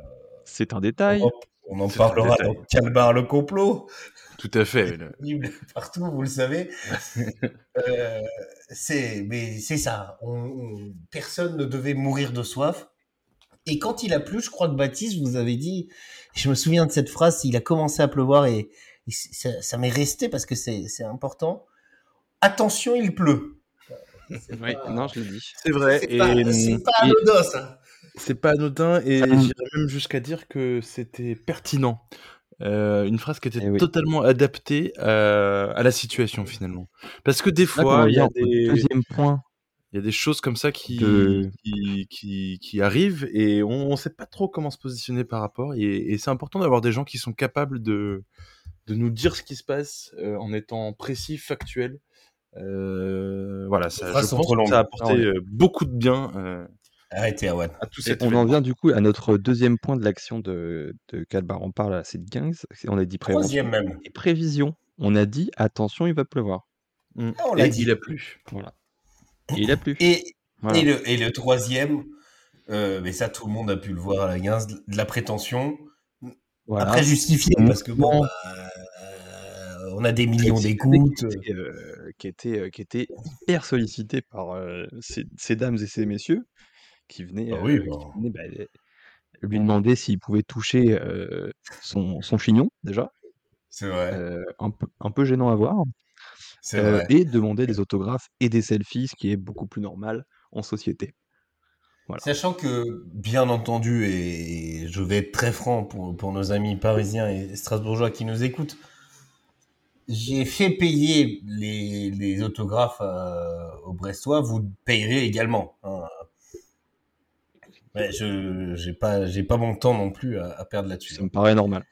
c'est un détail. On en parlera dans Calbar le complot. Tout à fait. partout, vous le savez. Euh, c'est, mais c'est ça. On, on- personne ne devait mourir de soif. Et quand il a plu, je crois que Baptiste vous avez dit, je me souviens de cette phrase, il a commencé à pleuvoir et, ça, ça m'est resté parce que c'est, c'est important. Attention, il pleut. C'est Oui, pas- non, je l'ai dit. C'est vrai. c'est Et pas, c'est pas et- anodin, ça. C'est pas anodin. Et Ah. j'irais même jusqu'à dire que c'était pertinent. Euh, une phrase qui était Eh oui. totalement adaptée euh, à la situation finalement. Parce que des fois, il y, a des, deuxième point il y a des choses comme ça qui, de. qui, qui, qui arrivent et on ne sait pas trop comment se positionner par rapport. Et, et c'est important d'avoir des gens qui sont capables de, de nous dire ce qui se passe euh, en étant précis, factuel. Euh, voilà, ça, je pense que ça a apporté Ah ouais. beaucoup de bien euh, Arrêtez, Awan. à on en vient du coup à notre deuxième point de l'action de, de Calbar en parle à cette gang. c'est- On a dit Troisième prévention même. et prévision. On a dit attention, il va pleuvoir. Mm. Ah, on l'a dit. il a plu. Voilà. Et il a plu. Et, Voilà. Et, le, et le troisième, euh, mais ça tout le monde a pu le voir à la guinze, de la prétention. Voilà. Après justifié, Mmh. parce que bon, bah, euh, on a des millions d'écoutes. euh, qui, était, euh, qui était hyper sollicité par euh, ces, ces dames et ces messieurs qui venaient, Ah oui, qui bah. lui demander s'il pouvait toucher son, son chignon déjà, C'est vrai, un, peu, un peu gênant à voir, c'est vrai. et demander des autographes et des selfies, ce qui est beaucoup plus normal en société. Voilà. Sachant que, bien entendu, et je vais être très franc pour, pour nos amis parisiens et strasbourgeois qui nous écoutent, j'ai fait payer les, les autographes euh, aux Brestois, vous payerez également. hein. Ouais, je j'ai pas j'ai pas mon temps non plus à, à perdre là-dessus. Ça me paraît normal.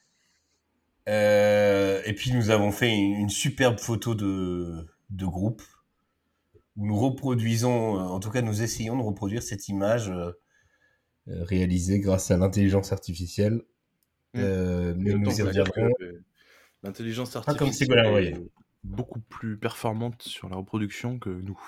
Euh, et puis nous avons fait une, une superbe photo de, de groupe où nous reproduisons, euh, en tout cas nous essayons de reproduire cette image euh, réalisée grâce à l'intelligence artificielle. Mm. Euh, mais nous y reviendrons. L'intelligence Pas comme artificielle Ségolène est Royal. beaucoup plus performante sur la reproduction que nous.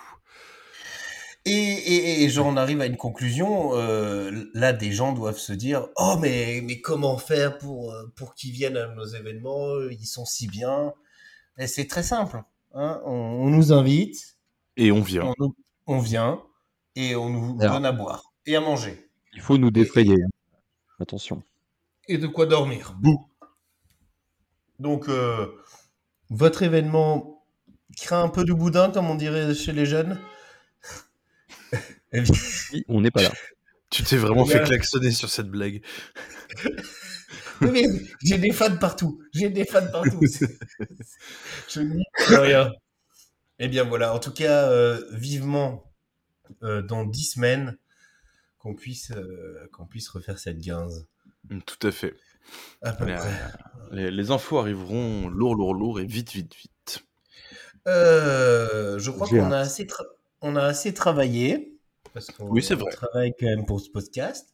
Et, et, et j'en arrive à une conclusion. euh, là, des gens doivent se dire Oh, mais, mais comment faire pour, euh, pour qu'ils viennent à nos événements Ils sont si bien. Et c'est très simple. hein. On, on nous invite, Et on vient. on, vient et on nous Alors. donne à boire et à manger. Il faut nous défrayer. Attention. Et de quoi dormir. Bouh. Donc, euh, votre événement craint un peu du boudin, comme on dirait chez les jeunes Oui, on n'est pas là. Tu t'es vraiment fait klaxonner sur cette blague. oui, mais J'ai des fans partout. J'ai des fans partout. C'est- Je n'y peux rien. Eh bien voilà. En tout cas, euh, vivement euh, dans dix semaines qu'on puisse euh, qu'on puisse refaire cette guinze. Mm, Tout à fait. À peu Les, près. les- les infos arriveront lourd, lourd, lourd et vite, vite, vite. Euh, je crois qu'on a hâte. assez tra- on a assez travaillé parce qu'on Oui, c'est on vrai. travaille quand même pour ce podcast.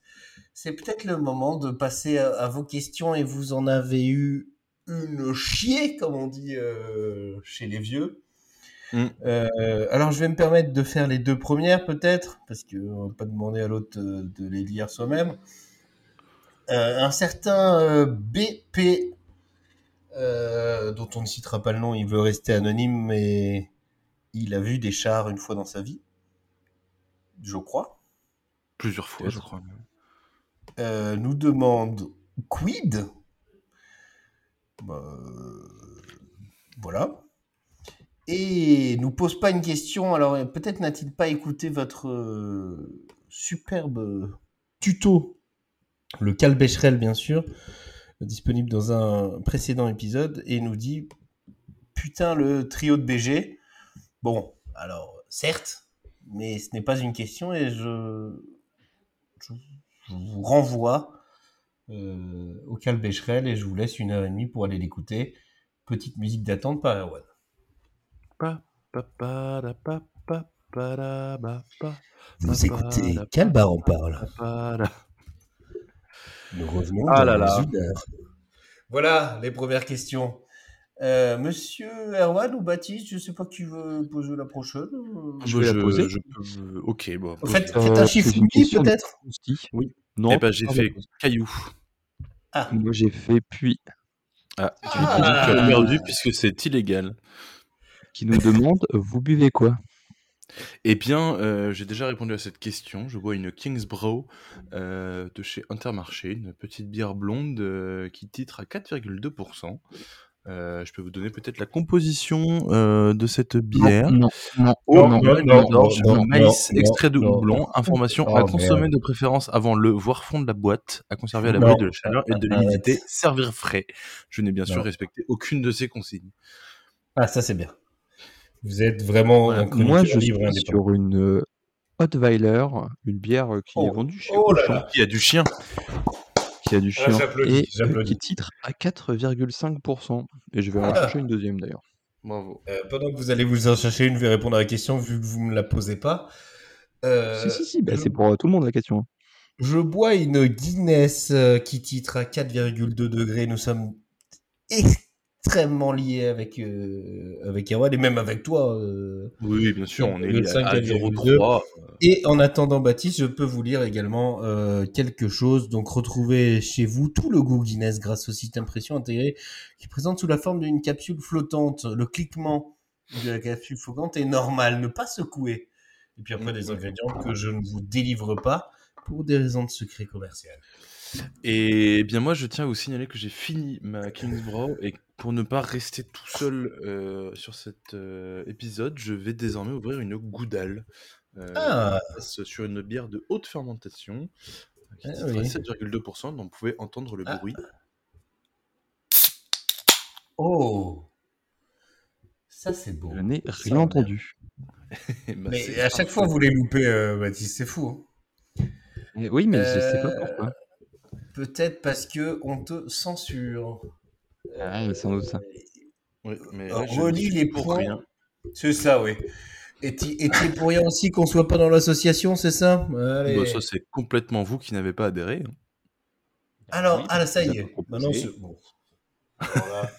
C'est peut-être le moment de passer à, à vos questions et vous en avez eu une chier, comme on dit euh, chez les vieux. Mm. Euh, alors, je vais me permettre de faire les deux premières, peut-être, parce qu'on ne va pas demander à l'autre de les lire soi-même. Euh, un certain BP, dont on ne citera pas le nom, il veut rester anonyme, mais il a vu des chars une fois dans sa vie, je crois. Plusieurs fois, je crois. Euh, nous demande quid Bah, euh, Voilà. Et nous pose pas une question. Alors, euh, peut-être n'a-t-il pas écouté votre euh, superbe tuto, le Calbecherel, bien sûr, disponible dans un précédent épisode, et nous dit Putain, le trio de BG. Bon, alors, certes, mais ce n'est pas une question, et je, je, je vous renvoie euh, au Calbecherel, et je vous laisse une heure et demie pour aller l'écouter. Petite musique d'attente par Erwan. Vous écoutez Calbar en parle. Nous revenons Ah dans là là. une heure. Voilà les premières questions. Euh, Monsieur Erwan ou Baptiste, je sais pas qui veut poser la prochaine. euh. Je vais la poser. je peux- Ok, bon. Fait, Euh, faites un de- peut-être? Oui. Non. Eh ben, j'ai fait caillou. Ah, Moi, j'ai fait puis. Ah, tu, Ah. as perdu puisque c'est illégal. Qui nous demande Vous buvez quoi? Eh bien, euh, j'ai déjà répondu à cette question. Je bois une Kingsbrough euh, de chez Intermarché, une petite bière blonde euh, qui titre à 4,2%. Euh, je peux vous donner peut-être la composition euh, de cette bière. Non, non, Oh, non, non, d'orge, non, non, maïs, non, extrait de non, houblon, non. information Oh, à consommer merde. de préférence avant le, voire fond de la boîte, à conserver à Non. l'abri de la chaleur et de Arrête. l'humidité, servir frais. Je n'ai bien sûr Non. respecté aucune de ces consignes. ah, ça c'est bien. Vous êtes vraiment Voilà. un Moi, je libre et suis sur une euh, Hotweiler, une bière euh, qui Oh. est vendue chez Oh là là. Il y a du chien. Qui a du Ah, chien et euh, qui titre à 4,5%. Et je vais en Ah. chercher une deuxième d'ailleurs. Bravo. Euh, pendant que vous allez vous en chercher une, je vais répondre à la question vu que vous me la posez pas. Euh, si, si, si, bah, je- c'est pour euh, tout le monde la question. hein. Je bois une Guinness euh, qui titre à 4,2 degrés. Nous sommes extrêmement liés avec, euh, avec et même avec toi. euh. Oui, bien sûr, on est Le lié à, 5 à à 0,3. Et en attendant Baptiste, je peux vous lire également euh, quelque chose. Donc retrouvez chez vous tout le goût Guinness grâce au système pression intégré qui présente sous la forme d'une capsule flottante. Le cliquement de la capsule flottante est normal, ne pas secouer. Et puis après des ingrédients que je ne vous délivre pas pour des raisons de secret commercial. Et bien moi, je tiens à vous signaler que j'ai fini ma Kingsbrough et pour ne pas rester tout seul euh, sur cet euh, épisode, je vais désormais ouvrir une goudale. Euh, Ah. sur une bière de haute fermentation qui Ah titre à oui. 7,2%, donc vous pouvez entendre le Ah. bruit. Oh Ça c'est beau. Je n'ai Ça, rien on entendu. Et bah, Mais c'est à chaque parfait. fois vous les loupez, euh, Baptiste, c'est fou. hein. Et oui, mais je sais pas Euh, pourquoi. Peut-être parce que on te censure. Ah, mais sans doute ça. Oui, mais là, je relis les pour points. rien. C'est ça, oui. Et tu es pour rien aussi qu'on soit pas dans l'association, c'est ça? Allez. Bah, ça, c'est complètement vous qui n'avez pas adhéré. hein. Alors, Oui, ah, ça vous y est. Maintenant, c'est bon. Alors là,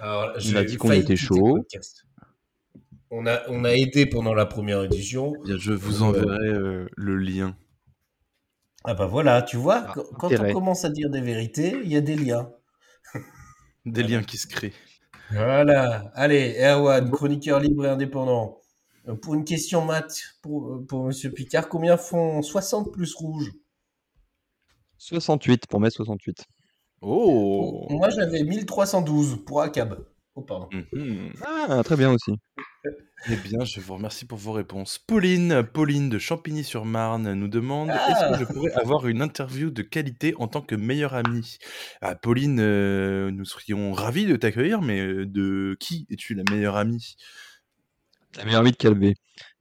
alors là, On a dit qu'on était chaud. On a, on a aidé pendant la première édition. Eh bien, je vous Euh, enverrai euh, le lien. Ah bah voilà, tu vois, Ah, quand, quand intérêt. on commence à dire des vérités, il y a des liens. Des liens qui se créent. Voilà. Allez, Erwan, chroniqueur libre et indépendant. Euh, Pour une question maths pour, euh, pour Monsieur Picard, combien font 60 plus rouge 68 pour mai 68. Oh Moi, j'avais 1312 pour ACAB. Oh, pardon. Mhm. Ah, très bien aussi. Eh bien, je vous remercie pour vos réponses. Pauline, Pauline de Champigny-sur-Marne nous demande Ah est-ce que je pourrais avoir une interview de qualité en tant que meilleure amie ah, Pauline, euh, nous serions ravis de t'accueillir, mais euh, de qui es-tu la meilleure amie? La meilleure vie de Calvé.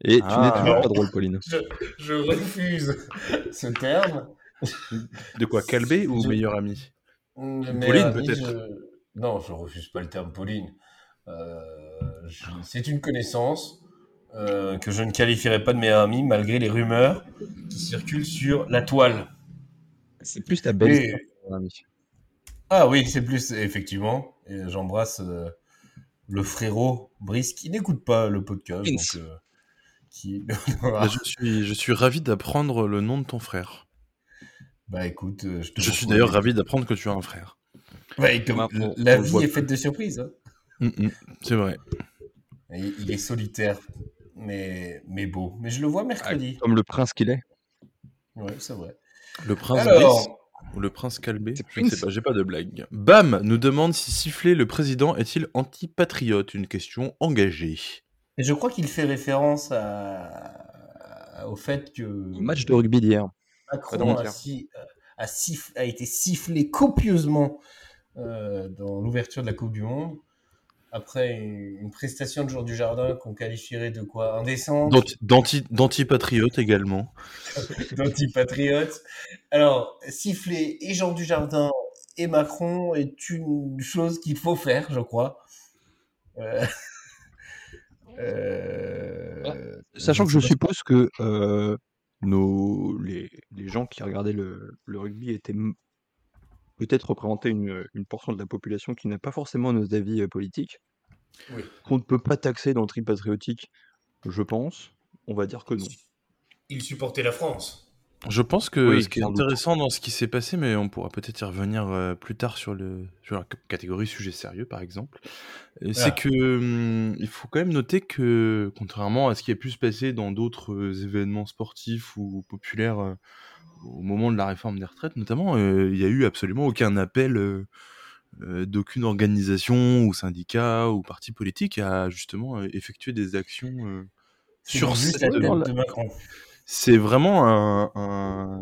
Et tu Ah. n'es toujours Non. pas drôle, Pauline. Je, je refuse ce terme. De quoi Calbé ou Je- meilleure amie? Mais, Pauline, peut-être. je- Non, je refuse pas le terme Pauline. Euh, je- C'est une connaissance euh, que je ne qualifierais pas de meilleure amie malgré les rumeurs qui circulent sur la toile. C'est plus ta belle Et- Ah oui, c'est plus, effectivement. Et j'embrasse euh, le frérot Brice qui n'écoute pas le podcast. Brice. donc, euh, qui... Bah, je, suis, je suis ravi d'apprendre le nom de ton frère. bah écoute, je te Je suis d'ailleurs ravi d'apprendre que tu as un frère. Ouais, comme Bah, on- la on vie est faite de surprises. hein. Mm, mm, c'est vrai. Et il est solitaire, mais, mais beau. Mais je le vois mercredi. Comme le prince qu'il est. Ouais, c'est vrai. Le prince Brice Alors, ou le prince Calbé Je ne sais Prince. pas, j'ai pas de blague. Bam nous demande si siffler le président est-il anti-patriote? Une question engagée. et je crois qu'il fait référence à... au fait que Au match de rugby d'hier. Macron a, Pierre. si- a siff- a été sifflé copieusement euh, dans l'ouverture de la Coupe du Monde. Après une, prestation de jour du jardin qu'on qualifierait de quoi? Indécente, D'anti- d'anti- D'anti-patriote également. d'anti-patriote. Alors, siffler et Jean du Jardin et Macron est une chose qu'il faut faire, je crois. Euh, euh, Sachant que je suppose que euh, nos, les, les gens qui regardaient le, le rugby étaient peut-être représentaient une, une portion de la population qui n'a pas forcément nos avis euh, politiques, Oui. qu'on ne peut pas taxer dans le tri patriotique, je pense. On va dire que non. Il supportait la France. Je pense que Oui, ce qui est doute. intéressant dans ce qui s'est passé, mais on pourra peut-être y revenir euh, plus tard sur, le, sur la catégorie sujet sérieux, par exemple, euh, Ah. c'est que hum, il faut quand même noter que, contrairement à ce qui a pu se passer dans d'autres euh, événements sportifs ou populaires euh, au moment de la réforme des retraites, notamment, euh, il n'y a eu absolument aucun appel euh, euh, d'aucune organisation ou syndicat ou parti politique à justement euh, effectuer des actions euh, sur cette de Macron. c'est vraiment un, un,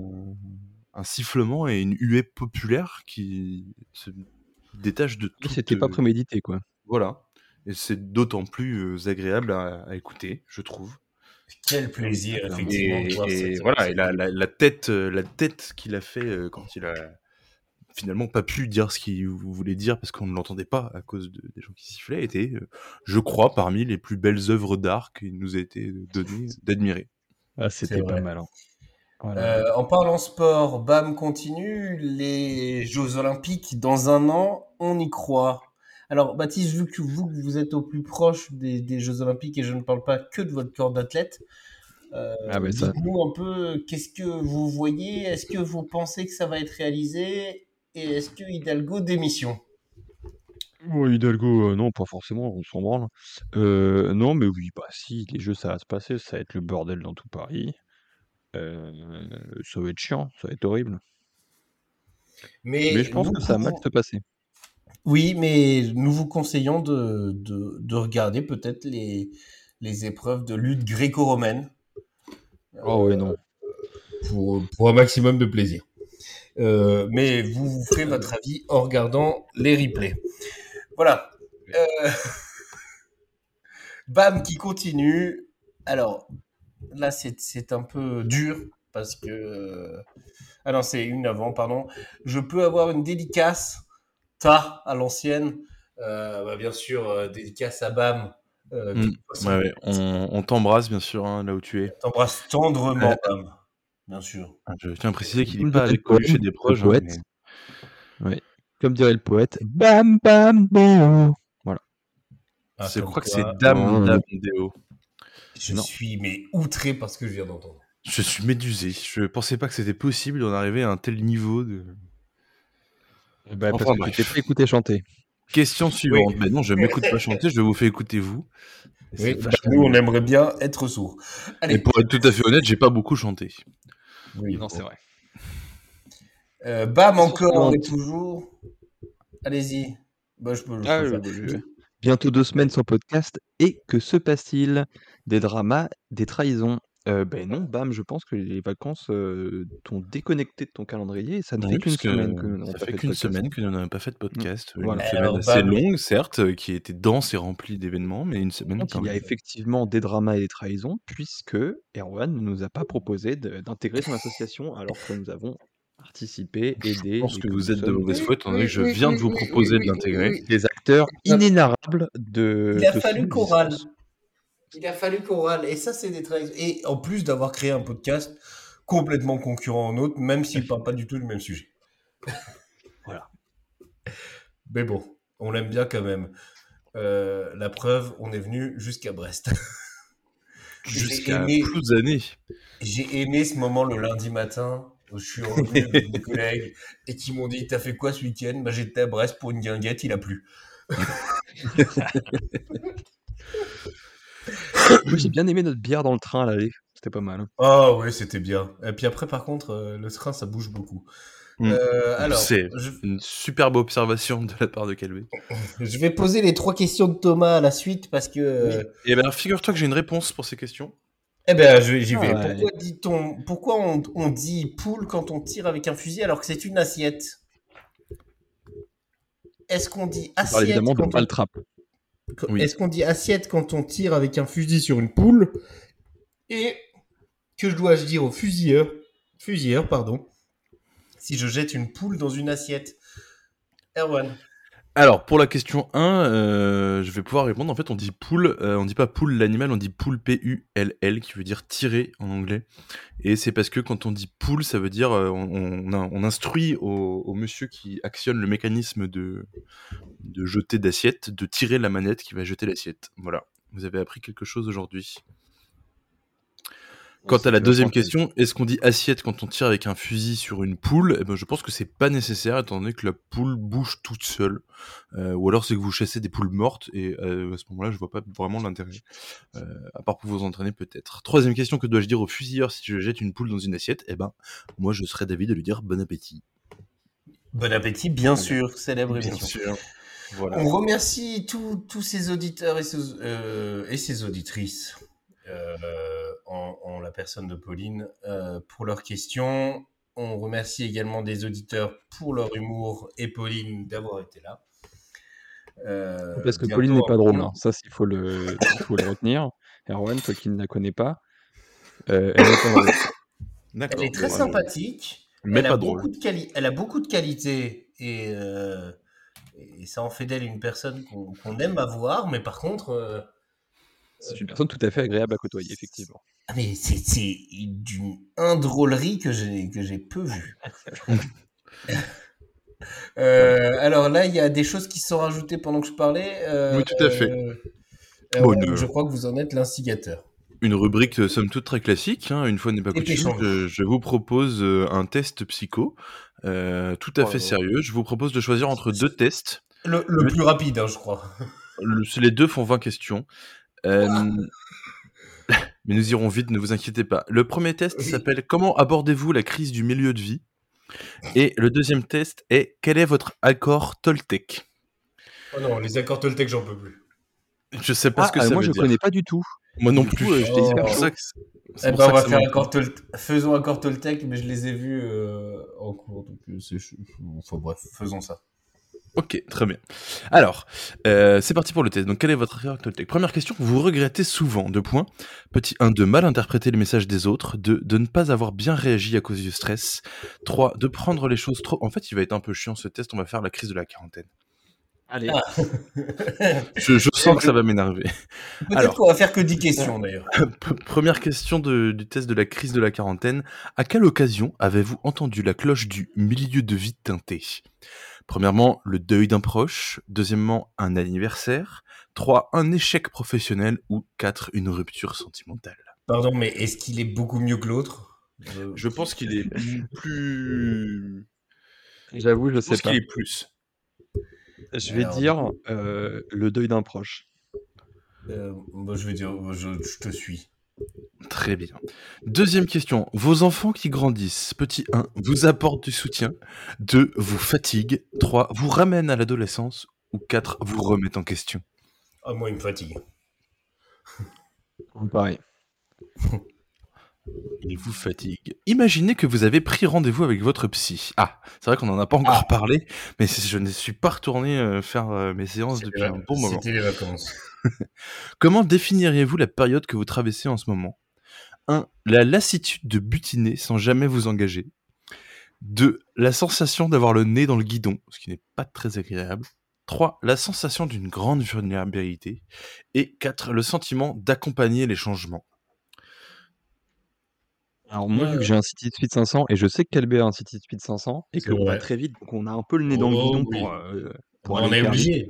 un sifflement et une huée populaire qui se détache de tout. C'était pas prémédité, quoi. Voilà. Et c'est d'autant plus agréable à, à écouter, je trouve. Quel plaisir, effectivement. Et, voir et cette- voilà, et la, la, la tête, euh, la tête qu'il a fait euh, quand il a finalement pas pu dire ce qu'il voulait dire parce qu'on ne l'entendait pas à cause de- des gens qui sifflaient, était, euh, je crois, parmi les plus belles œuvres d'art qui nous a été données d'admirer. Ah, c'était pas mal. hein. Voilà. Euh, en parlant sport, BAM continue. Les Jeux Olympiques, dans un an, on y croit. Alors, Baptiste, vu que vous, vous êtes au plus proche des, des Jeux Olympiques et je ne parle pas que de votre corps d'athlète, euh, Ah, mais ça- dites-nous un peu qu'est-ce que vous voyez, est-ce que vous pensez que ça va être réalisé? Et est-ce que Hidalgo démission? Hidalgo, euh, non, pas forcément, on s'en branle. Euh, non, mais oui, bah si, les jeux, ça va se passer, ça va être le bordel dans tout Paris. Euh, ça va être chiant, ça va être horrible. Mais je pense que ça va mal se passer. Oui, mais nous vous conseillons de, de, de regarder peut-être les, les épreuves de lutte gréco-romaine. Oh ouais, non. pour, pour un maximum de plaisir. Euh, mais vous vous ferez votre avis en regardant les replays. Voilà. Euh, Bam qui continue. Alors, là, c'est un peu dur parce que... euh, Ah non, c'est une avant, pardon. Je peux avoir une dédicace, ta, à l'ancienne. Euh, bah, bien sûr, euh, dédicace à Bam. Euh, Mm. Ouais, ouais. On, on t'embrasse, bien sûr, hein, là où tu es. T'embrasse tendrement. Bam. Bien sûr. Je tiens à préciser qu'il n'est pas avec chez des proches. hein, poète. mais Comme dirait le poète, bam bam bam. Ah, c'est- je comme crois que quoi, c'est Dame, Ouais. Dame Déo. Je Non. suis mais outré par ce que je viens d'entendre. Je suis médusé. Je pensais pas que c'était possible d'en arriver à un tel niveau de. Bah, Enfin, parce que bref. tu t'es pas écouté chanter. Question suivante. Ben non, je m'écoute pas chanter, je vous fais écouter vous. Et Oui, vachement nous, on aimerait bien être sourds. Et Allez, pour être tout à fait honnête, j'ai pas beaucoup chanté. oui, Non, bon. c'est vrai. Euh, bam, encore et suivante. toujours. Allez-y. Bah, je peux, je Ah, peux faire. Bientôt deux semaines sans podcast. Et que se passe-t-il? Des dramas, des trahisons Euh, Ben non, bam, je pense que les vacances euh, t'ont déconnecté de ton calendrier et ça ne Oui, fait qu'une semaine que nous n'avons ça pas fait fait de qu'une podcast. semaine que nous n'avons pas fait de podcast. Une Voilà. semaine Alors, assez bam. longue, certes, qui était dense et remplie d'événements, mais une semaine Donc, quand il y a même. effectivement des dramas et des trahisons, puisque Erwan ne nous a pas proposé de- d'intégrer son association alors que nous avons participé, aidé. Je pense et que que vous êtes de sommes mauvaise foi, étant donné que je viens de vous proposer de l'intégrer. des acteurs inénarrables de. Il a de fallu son qu'on râle. existence. Il a fallu qu'on râle. Et ça, c'est des trahisons. Et en plus d'avoir créé un podcast complètement concurrent au nôtre, même s'il ne parle pas du tout du même sujet. Voilà. Mais bon, on l'aime bien quand même. Euh, la preuve, on est venu jusqu'à Brest. J'ai Jusqu'à aimé- Plouzané. J'ai aimé ce moment le lundi matin où je suis revenu avec des collègues et qui m'ont dit T'as fait quoi ce week-end? Bah, J'étais à Brest pour une guinguette, il a plu. Moi, j'ai bien aimé notre bière dans le train à l'aller. C'était pas mal. hein. Ah ouais, c'était bien. Et puis après, par contre, euh, le train, ça bouge beaucoup. Mm. Euh, alors, C'est- je, Une superbe observation de la part de Calvé. je vais poser les trois questions de Thomas à la suite parce que. euh, Et ben, figure-toi que j'ai une réponse pour ces questions. Eh ben, j'y vais. Ah. Pourquoi, dit-on, pourquoi on, on dit poule quand on tire avec un fusil alors que c'est une assiette? Est-ce qu'on dit On assiette évidemment de quand on- maltrape. Oui. Est-ce qu'on dit assiette quand on tire avec un fusil sur une poule Et que je dois-je dire au fusilleur Fusilleur, pardon. Si je jette une poule dans une assiette? Erwan. Alors, pour la question 1, euh, je vais pouvoir répondre. En fait, on dit poule, euh, on dit pas poule l'animal, on dit poule P-U-L-L, qui veut dire tirer en anglais. Et c'est parce que quand on dit poule, ça veut dire euh, on, instruit au, au monsieur qui actionne le mécanisme de, de jeter d'assiette, de tirer la manette qui va jeter l'assiette. Voilà. Vous avez appris quelque chose aujourd'hui? Quant à la deuxième question, est-ce qu'on dit assiette quand on tire avec un fusil sur une poule? Eh ben, je pense que c'est pas nécessaire étant donné que la poule bouge toute seule. Euh, ou alors c'est que vous chassez des poules mortes et euh, à ce moment-là, je vois pas vraiment l'intérêt. Euh, à part pour vous entraîner peut-être. Troisième question, que dois-je dire au fusilleur si je jette une poule dans une assiette? Eh ben, moi je serais d'avis de lui dire bon appétit. Bon appétit, bien sûr. Célèbre émission. sûr. Voilà. On remercie tous tous ces auditeurs et ces, euh, et ces auditrices, euh, en, en la personne de Pauline, euh, pour leurs questions. On remercie également des auditeurs pour leur humour et Pauline d'avoir été là. Euh, Parce que Pauline n'est pas drôle. hein. Ça, il faut le, il faut le retenir. Erwan, toi qui ne la connais pas, euh, elle est pas drôle. D'accord. Elle est très sympathique. Mais elle, a pas beaucoup drôle. de quali- elle a beaucoup de qualités et, euh, et ça en fait d'elle une personne qu'on qu'on aime avoir, mais par contre, euh, C'est une personne tout à fait agréable à côtoyer, effectivement. Ah, mais c'est d'une indrôlerie que j'ai que j'ai peu vue. Euh, alors là, il y a des choses qui se sont rajoutées pendant que je parlais. euh, Oui, tout à fait. euh, Bon, ouais, une- Je crois que vous en êtes l'instigateur. Une rubrique somme toute très classique, hein, une fois n'est pas coutume. Je, je vous propose un test psycho, euh, tout à Oh. fait sérieux. Je vous propose de choisir entre deux tests. Le, le Le- plus rapide, hein, je crois. Le- les deux font 20 questions. Euh, mais nous irons vite, ne vous inquiétez pas. Le premier test Oui. s'appelle Comment abordez-vous la crise du milieu de vie? Et le deuxième test est Quel est votre accord Toltec? Oh non, les accords Toltec, j'en peux plus. Je sais pas Ah, ce que euh, ça moi, veut je dire. connais pas du tout. Moi non plus. euh, j'étais Oh. pour ça que Eh ben, on va faire accord Tol- faisons accord Toltec, mais je les ai vus euh, en cours. Donc, enfin bref, faisons ça. Ok, très bien. Alors, euh, c'est parti pour le test. Donc, quel est votre Toltec Première question, vous regrettez souvent, deux points. Petit 1, de mal interpréter les messages des autres. 2, de ne pas avoir bien réagi à cause du stress. 3, de prendre les choses trop... En fait, il va être un peu chiant ce test, on va faire la crise de la quarantaine. Allez. Ah. Je, je sens que ça va m'énerver. Peut-être Alors. qu'on va faire que 10 questions d'ailleurs. Première question de- du test de la crise de la quarantaine. À quelle occasion avez-vous entendu la cloche du milieu de vie teinté Premièrement, le deuil d'un proche. Deuxièmement, un anniversaire. 3. Un échec professionnel. Ou 4. Une rupture sentimentale. Pardon, mais est-ce qu'il est beaucoup mieux que l'autre? Je- Je pense qu'il est plus... J'avoue, je Je sais pense pas. qu'il est plus. Je vais Alors, dire euh, le deuil d'un proche. Euh, bah, je vais dire, je, je te suis. Très bien. Deuxième question. Vos enfants qui grandissent, petit 1, vous apportent du soutien. 2, vous fatiguent. 3, vous ramènent à l'adolescence. Ou 4, vous remettent en question. Ah, moi, il me fatigue. Pareil. Il vous fatigue. Imaginez que vous avez pris rendez-vous avec votre psy. Ah, c'est vrai qu'on n'en a pas encore Ah. parlé, mais je ne suis pas retourné euh, faire euh, mes séances depuis un bon moment. C'était les vacances. Comment définiriez-vous la période que vous traversez en ce moment? 1. La lassitude de butiner sans jamais vous engager. 2. La sensation d'avoir le nez dans le guidon, ce qui n'est pas très agréable. 3. La sensation d'une grande vulnérabilité. Et 4. Le sentiment d'accompagner les changements. Alors moi, Ouais. vu que j'ai un City Speed 500 et je sais que Calbé a un City Speed 500 et qu'on va très vite, donc on a un peu le nez dans le Oh, guidon oui. pour, euh, pour on aller est obligé.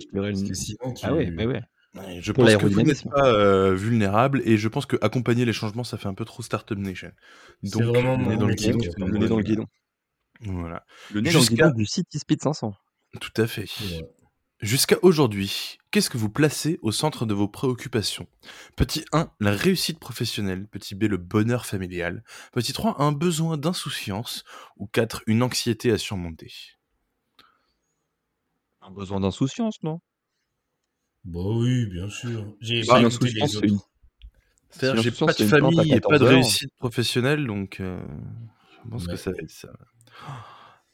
Ah ouais, bah ouais. Ouais, je Pour pense que vous n'êtes pas euh, vulnérable et je pense que accompagner les changements, ça fait un peu trop Startup Nation. C'est Donc, vraiment le nez dans le guidon. Le nez dans le guidon. Voilà, Le nez dans le guidon du City Speed 500. tout à fait. Ouais. Jusqu'à aujourd'hui, qu'est-ce que vous placez au centre de vos préoccupations? Petit 1, la réussite professionnelle. Petit B, le bonheur familial. Petit 3, un besoin d'insouciance. Ou 4, une anxiété à surmonter? Un besoin d'insouciance, non? Bah oui, bien sûr. J'ai Bah, pas écouté l'insouciance, les c'est une- autres. C'est-à-dire, Si j'ai l'insouciance, pas de c'est une plante à famille et pas 14 de heures. réussite professionnelle, donc euh, je pense Ouais. que ça va être ça.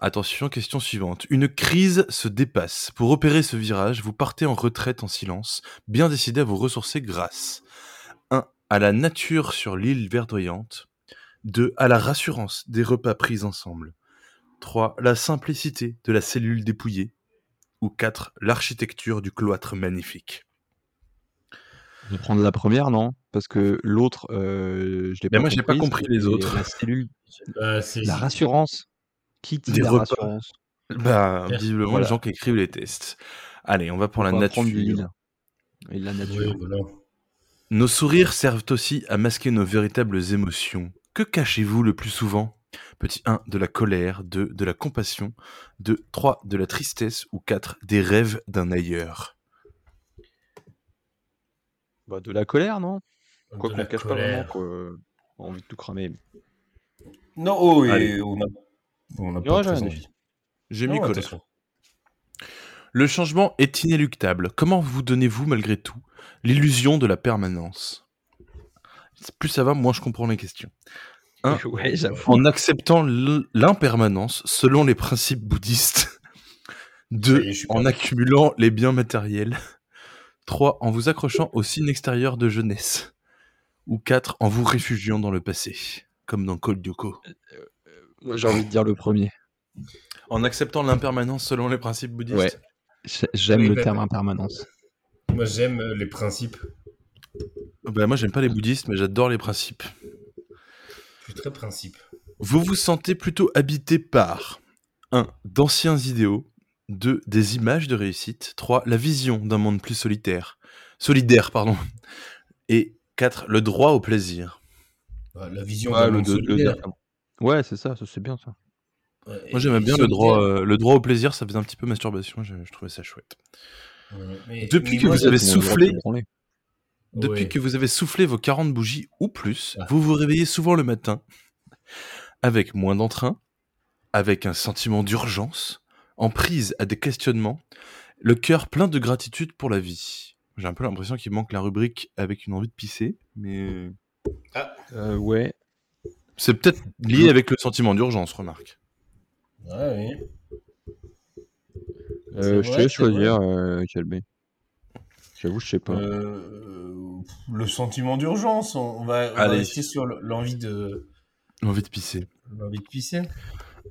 Attention, question suivante. Une crise se dépasse. Pour opérer ce virage, vous partez en retraite en silence, bien décidé à vous ressourcer grâce 1. À la nature sur l'île verdoyante. 2. À la rassurance des repas pris ensemble. 3. La simplicité de la cellule dépouillée. Ou 4. L'architecture du cloître magnifique. Je vais prendre la première, non? Parce que l'autre, euh, je l'ai pas moi, j'ai pas compris les autres. La cellule, Euh, c'est- la rassurance. Qui dit la rassurance Bah, visiblement, Voilà. les gens qui écrivent les tests. Allez, on va pour On la va nature. prendre du l'île. Et la nature. Oui, voilà. Nos sourires servent aussi à masquer nos véritables émotions. Que cachez-vous le plus souvent? Petit 1, de la colère, 2, de la compassion, 2, 3, de la tristesse ou 4, des rêves d'un ailleurs. Bah, de la colère, non? Quoi De qu'on la cache pas colère. vraiment qu'on a envie de tout cramer. Non, oh, et on a, on a Non, pas j'ai très rien envie. J'ai mis colère. Le changement est inéluctable. Comment vous donnez-vous, malgré tout, l'illusion de la permanence? Plus ça va, moins je comprends les questions. Un, ouais, en acceptant l'impermanence selon les principes bouddhistes. Ça 2. y est, je suis En perdu. accumulant les biens matériels. 3. En vous accrochant au signe extérieur de jeunesse. Ou 4. En vous réfugiant dans le passé, comme dans Code Lyoko. Moi, j'ai envie de dire le premier. En acceptant l'impermanence selon les principes bouddhistes. Ouais. J'ai- J'aime Oui, le terme impermanence. Moi, j'aime euh, les principes. Bah, moi, j'aime pas les bouddhistes, mais j'adore les principes. Je suis très principe. Vous vous sentez plutôt habité par 1. D'anciens idéaux 2. Des images de réussite 3. La vision d'un monde plus solitaire. Solidaire, pardon. Et 4. Le droit au plaisir. Bah, la vision Ouais, d'un monde de- solidaire. Ouais, c'est ça, ça c'est bien ça. Ouais, Moi j'aimais bien le droit, euh, le droit au plaisir, ça faisait un petit peu masturbation, je, je trouvais ça chouette. Ouais, mais- Depuis mais que moi, vous avez soufflé, depuis Ouais. que vous avez soufflé vos 40 bougies ou plus, Ah. vous vous réveillez souvent le matin avec moins d'entrain, avec un sentiment d'urgence, en prise à des questionnements, le cœur plein de gratitude pour la vie. J'ai un peu l'impression qu'il manque la rubrique avec une envie de pisser, mais Euh, ouais. C'est peut-être lié avec le sentiment d'urgence, remarque. Ouais, oui. Euh, je te laisse choisir, euh, Calbé. J'avoue, je sais pas. Euh, le sentiment d'urgence, on on va, on va Allez. rester sur le- l'envie de, L'envie de pisser. l'envie de pisser.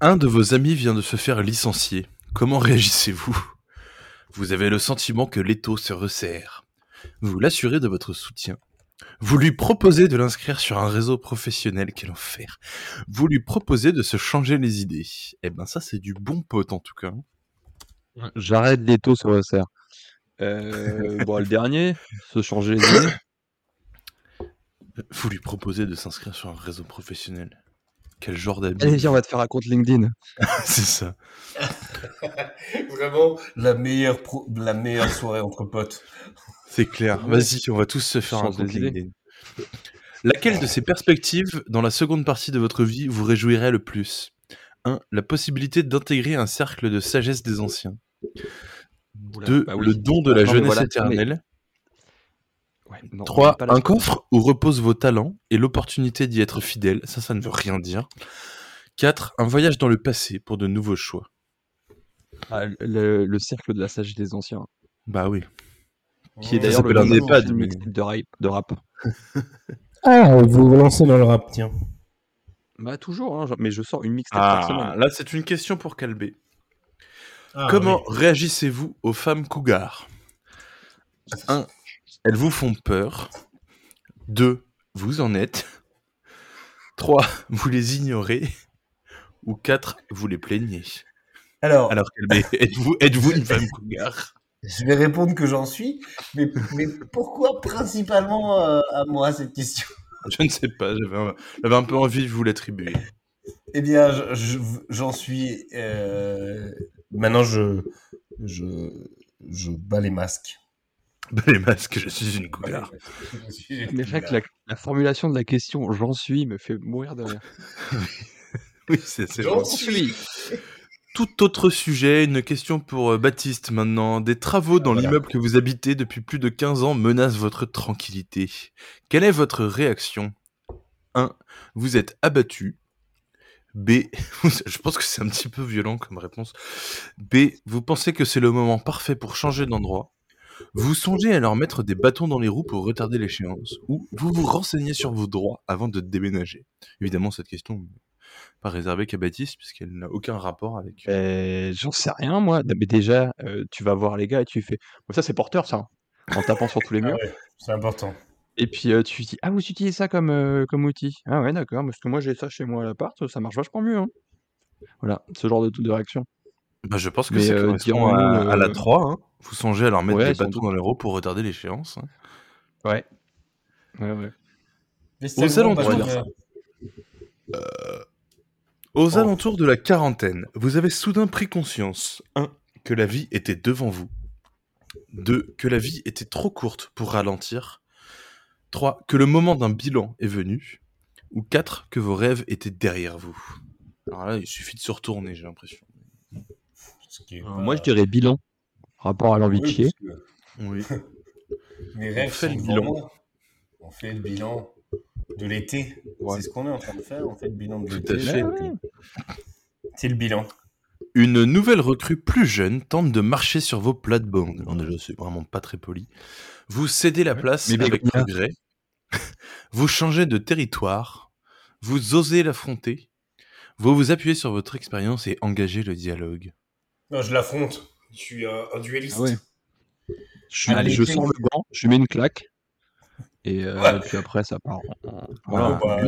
Un de vos amis vient de se faire licencier. Comment réagissez-vous? Vous avez le sentiment que l'étau se resserre. Vous l'assurez de votre soutien. Vous lui proposez de l'inscrire sur un réseau professionnel, quel enfer. Vous lui proposez de se changer les idées. Eh ben ça c'est du bon pote en tout cas. J'arrête les taux sur le serre. Euh, bon, le dernier, se changer les idées. Vous lui proposez de s'inscrire sur un réseau professionnel. Quel genre d'habit Allez, viens, on va te faire un compte LinkedIn. C'est ça. Vraiment la meilleure, pro- la meilleure soirée entre potes. C'est clair. Vas-y, on va tous se faire un compte. LinkedIn. Laquelle de ces perspectives, dans la seconde partie de votre vie, vous réjouirait le plus? 1. La possibilité d'intégrer un cercle de sagesse des anciens. Oula, 2. bah oui. Le don de la Non, jeunesse voilà, éternelle. Ouais, non, on 3. est pas là Un coffre où reposent vos talents et l'opportunité d'y être fidèle. Ça, ça ne veut rien dire. 4. Un voyage dans le passé pour de nouveaux choix. Ah, le, le cercle de la sagesse des anciens. Bah oui. Qui est d'ailleurs le un EHPAD, mais- de rap. De rap. Ah, vous vous lancez dans le rap, tiens. Bah, toujours, hein, mais je sors une mixtape par Ah, semaine. là, c'est une question pour Calbé. Ah, Comment oui. réagissez-vous aux femmes cougars? 1. Elles vous font peur. 2. Vous en êtes. 3. Vous les ignorez. Ou 4. Vous les plaignez. Alors, êtes-vous une femme cougar? je vais répondre que j'en suis, mais, mais pourquoi principalement euh, à moi cette question? Je ne sais pas, j'avais un, peu envie de vous l'attribuer. Eh bien, je- je- j'en suis. euh, Maintenant, je, je, je bats les masques. Bah, les masques, je suis une cougar. Mais cougar. la, la formulation de la question j'en suis me fait mourir de rire. Oui, c'est J'en suis. Tout autre sujet, une question pour euh, Baptiste maintenant. Des travaux dans Voilà. l'immeuble que vous habitez depuis plus de 15 ans menacent votre tranquillité. Quelle est votre réaction? 1. Vous êtes abattu. B. Je pense que c'est un petit peu violent comme réponse. B. Vous pensez que c'est le moment parfait pour changer d'endroit. Vous songez à leur mettre des bâtons dans les roues pour retarder l'échéance. Ou vous vous renseignez sur vos droits avant de déménager? Évidemment, cette question n'est pas réservée qu'à Baptiste puisqu'elle n'a aucun rapport avec... Euh, J'en sais rien, moi. Mais déjà, euh, tu vas voir les gars et tu fais. Bon, ça, c'est porteur, ça. hein, En tapant sur tous les Ah murs. ouais, c'est important. Et puis, euh, tu dis Ah, vous utilisez ça comme, euh, comme outil? Ah, ouais, d'accord. Parce que moi, j'ai ça chez moi à l'appart. Ça marche vachement mieux. hein. Voilà, ce genre de, de réaction. Bah, je pense que euh, correspond à, à la euh, 3. Hein. Vous songez à leur mettre Ouais, des bâtons dans les roues pour retarder l'échéance. hein. Ouais. Ouais, ouais. Mais Aux c'est bon, alentours, on dire Aux Oh. alentours de la quarantaine, vous avez soudain pris conscience 1. que la vie était devant vous 2. que la vie était trop courte pour ralentir 3. que le moment d'un bilan est venu ou 4. que vos rêves étaient derrière vous. Alors là, il suffit de se retourner, j'ai l'impression. Euh, pas- Moi, je dirais bilan. Rapport à l'envie de Oui, chier. parce que Oui. Mes rêves fait sont le bilan. moi. On fait le bilan de l'été. Ouais. C'est ce qu'on est en train de faire. On fait le bilan de l'été. C'est le bilan. Une nouvelle recrue plus jeune tente de marcher sur vos plates-bandes. Alors déjà, c'est vraiment pas très poli. Vous cédez la place Mais avec regret. vous changez de territoire. Vous osez l'affronter. Vous vous appuyez sur votre expérience et engagez le dialogue. Non, je l'affronte. Je suis un, un dueliste. Ah ouais. Je, Allez, je sors le gant, je mets une claque. Et euh, Ouais. puis après, ça part. Voilà. Bah,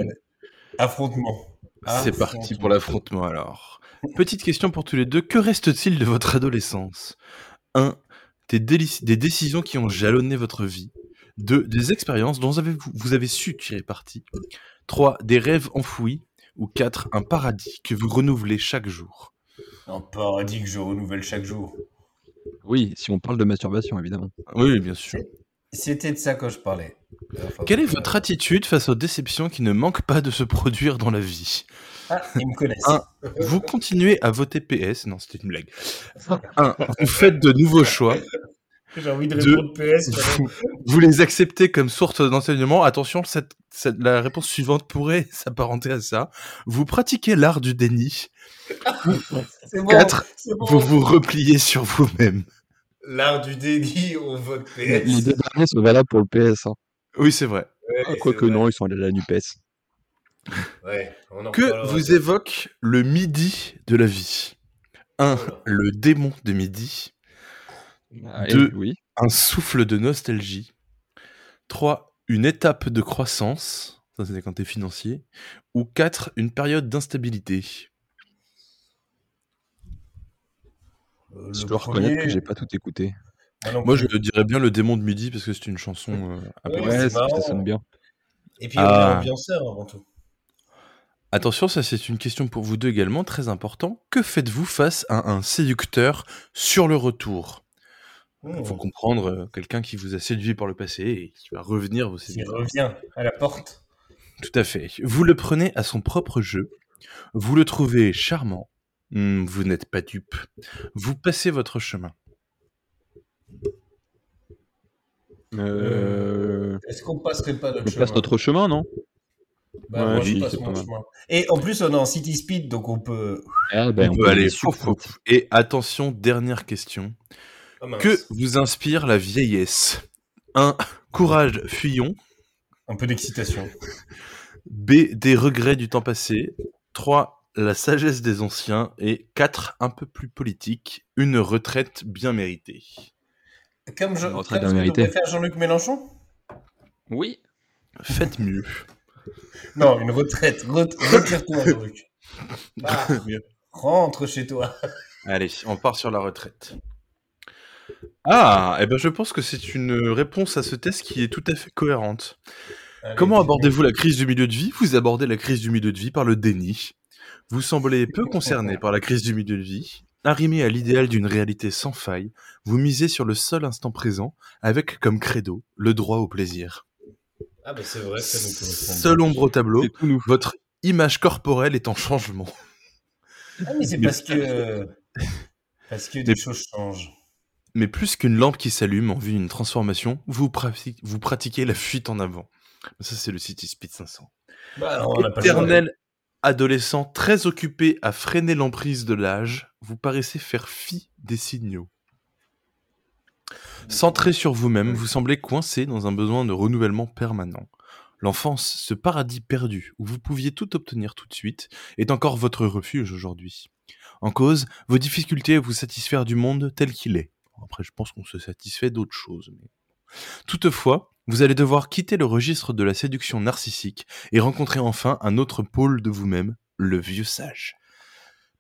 affrontement. C'est parti pour l'affrontement alors. Petite question pour tous les deux. Que reste-t-il de votre adolescence? 1. Des, décisions qui ont jalonné votre vie. 2. Des expériences dont vous avez, vous avez su tirer parti. 3. Des rêves enfouis. Ou 4. Un paradis que vous renouvelez chaque jour. Un paradis que je renouvelle chaque jour. Oui, si on parle de masturbation, évidemment. Oui, bien sûr. C'était de ça que je parlais. Enfin, Quelle est euh, votre attitude face aux déceptions qui ne manquent pas de se produire dans la vie? Ah, ils me connaissent. Un. Vous continuez à voter PS. Non, c'était une blague. 1. Vous faites de nouveaux choix. J'ai envie de Deux. répondre PS. vous, vous les acceptez comme source d'enseignement. Attention, cette, cette- la réponse suivante pourrait s'apparenter à ça. Vous pratiquez l'art du déni. C'est bon. 4. c'est bon. Vous vous repliez sur vous-même. L'art du déni, on vote PS. les deux derniers sont valables pour le PS. Hein. Oui, c'est vrai. Ouais, Ah, Quoique non, ils sont allés à la NUPES. Ouais, on en Que vous évoque le midi de la vie 1. Voilà. Le démon de midi. Ah, Deux. et- oui. Un souffle de nostalgie. 3. Une étape de croissance. Ça, c'est quand t'es financier. Ou 4. Une période d'instabilité. Euh, Je dois reconnaître que j'ai pas tout écouté. moi je dirais bien le démon de midi parce que c'est une chanson euh, Ouais, c'est ça, ça sonne bien. Et puis on Ah. est ambianceur avant tout. Attention, ça c'est une question pour vous deux également, très important. Que faites-vous face à un séducteur sur le retour? Il faut comprendre euh, quelqu'un qui vous a séduit par le passé et qui va revenir vous Il séduire. revient à la porte. Tout à fait. Vous le prenez à son propre jeu. Vous le trouvez charmant. Hmm, vous n'êtes pas dupe. Vous passez votre chemin. Euh... Est-ce qu'on passerait pas notre On chemin passe notre chemin, non? Bah, Ouais, moi, je passe mon chemin. Et en plus, on est en City Speed, donc on peut. Ah, ben, on, peut aller sur fouf, fouf. Et attention, dernière question. Ah. Que vous inspire la vieillesse? 1. Courage, fuyons. Un peu d'excitation. B. Des regrets du temps passé. 3. La sagesse des anciens. Et 4. Un peu plus politique. Une retraite bien méritée. Comme je. Retraite comme ce que bien méritée. devrait faire Jean-Luc Mélenchon? Oui. Faites mieux. Non, une retraite. Ret- Retire-toi, Jean-Luc. Bah, rentre chez toi. Allez, on part sur la retraite. Ah, eh ben je pense que c'est une réponse à ce test qui est tout à fait cohérente. Allez, Comment abordez-vous la crise du milieu de vie? Vous abordez la crise du milieu de vie par le déni. Vous semblez peu concerné par la crise du milieu de vie. Arrimé à l'idéal d'une réalité sans faille, vous misez sur le seul instant présent, avec comme credo le droit au plaisir. Ah bah c'est vrai, ça nous correspond. Seul ombre au tableau, votre image corporelle est en changement. Ah mais c'est parce que parce que des Mais- choses changent. Mais plus qu'une lampe qui s'allume en vue d'une transformation, vous, prati- vous pratiquez la fuite en avant. Ça, c'est le City Speed 500. Bah non, on. Éternel adolescent très occupé à freiner l'emprise de l'âge, vous paraissez faire fi des signaux. Centré sur vous-même, vous semblez coincé dans un besoin de renouvellement permanent. L'enfance, ce paradis perdu où vous pouviez tout obtenir tout de suite, est encore votre refuge aujourd'hui. En cause, vos difficultés à vous satisfaire du monde tel qu'il est. Après, je pense qu'on se satisfait d'autres choses. mais- Toutefois, vous allez devoir quitter le registre de la séduction narcissique et rencontrer enfin un autre pôle de vous-même, le vieux sage.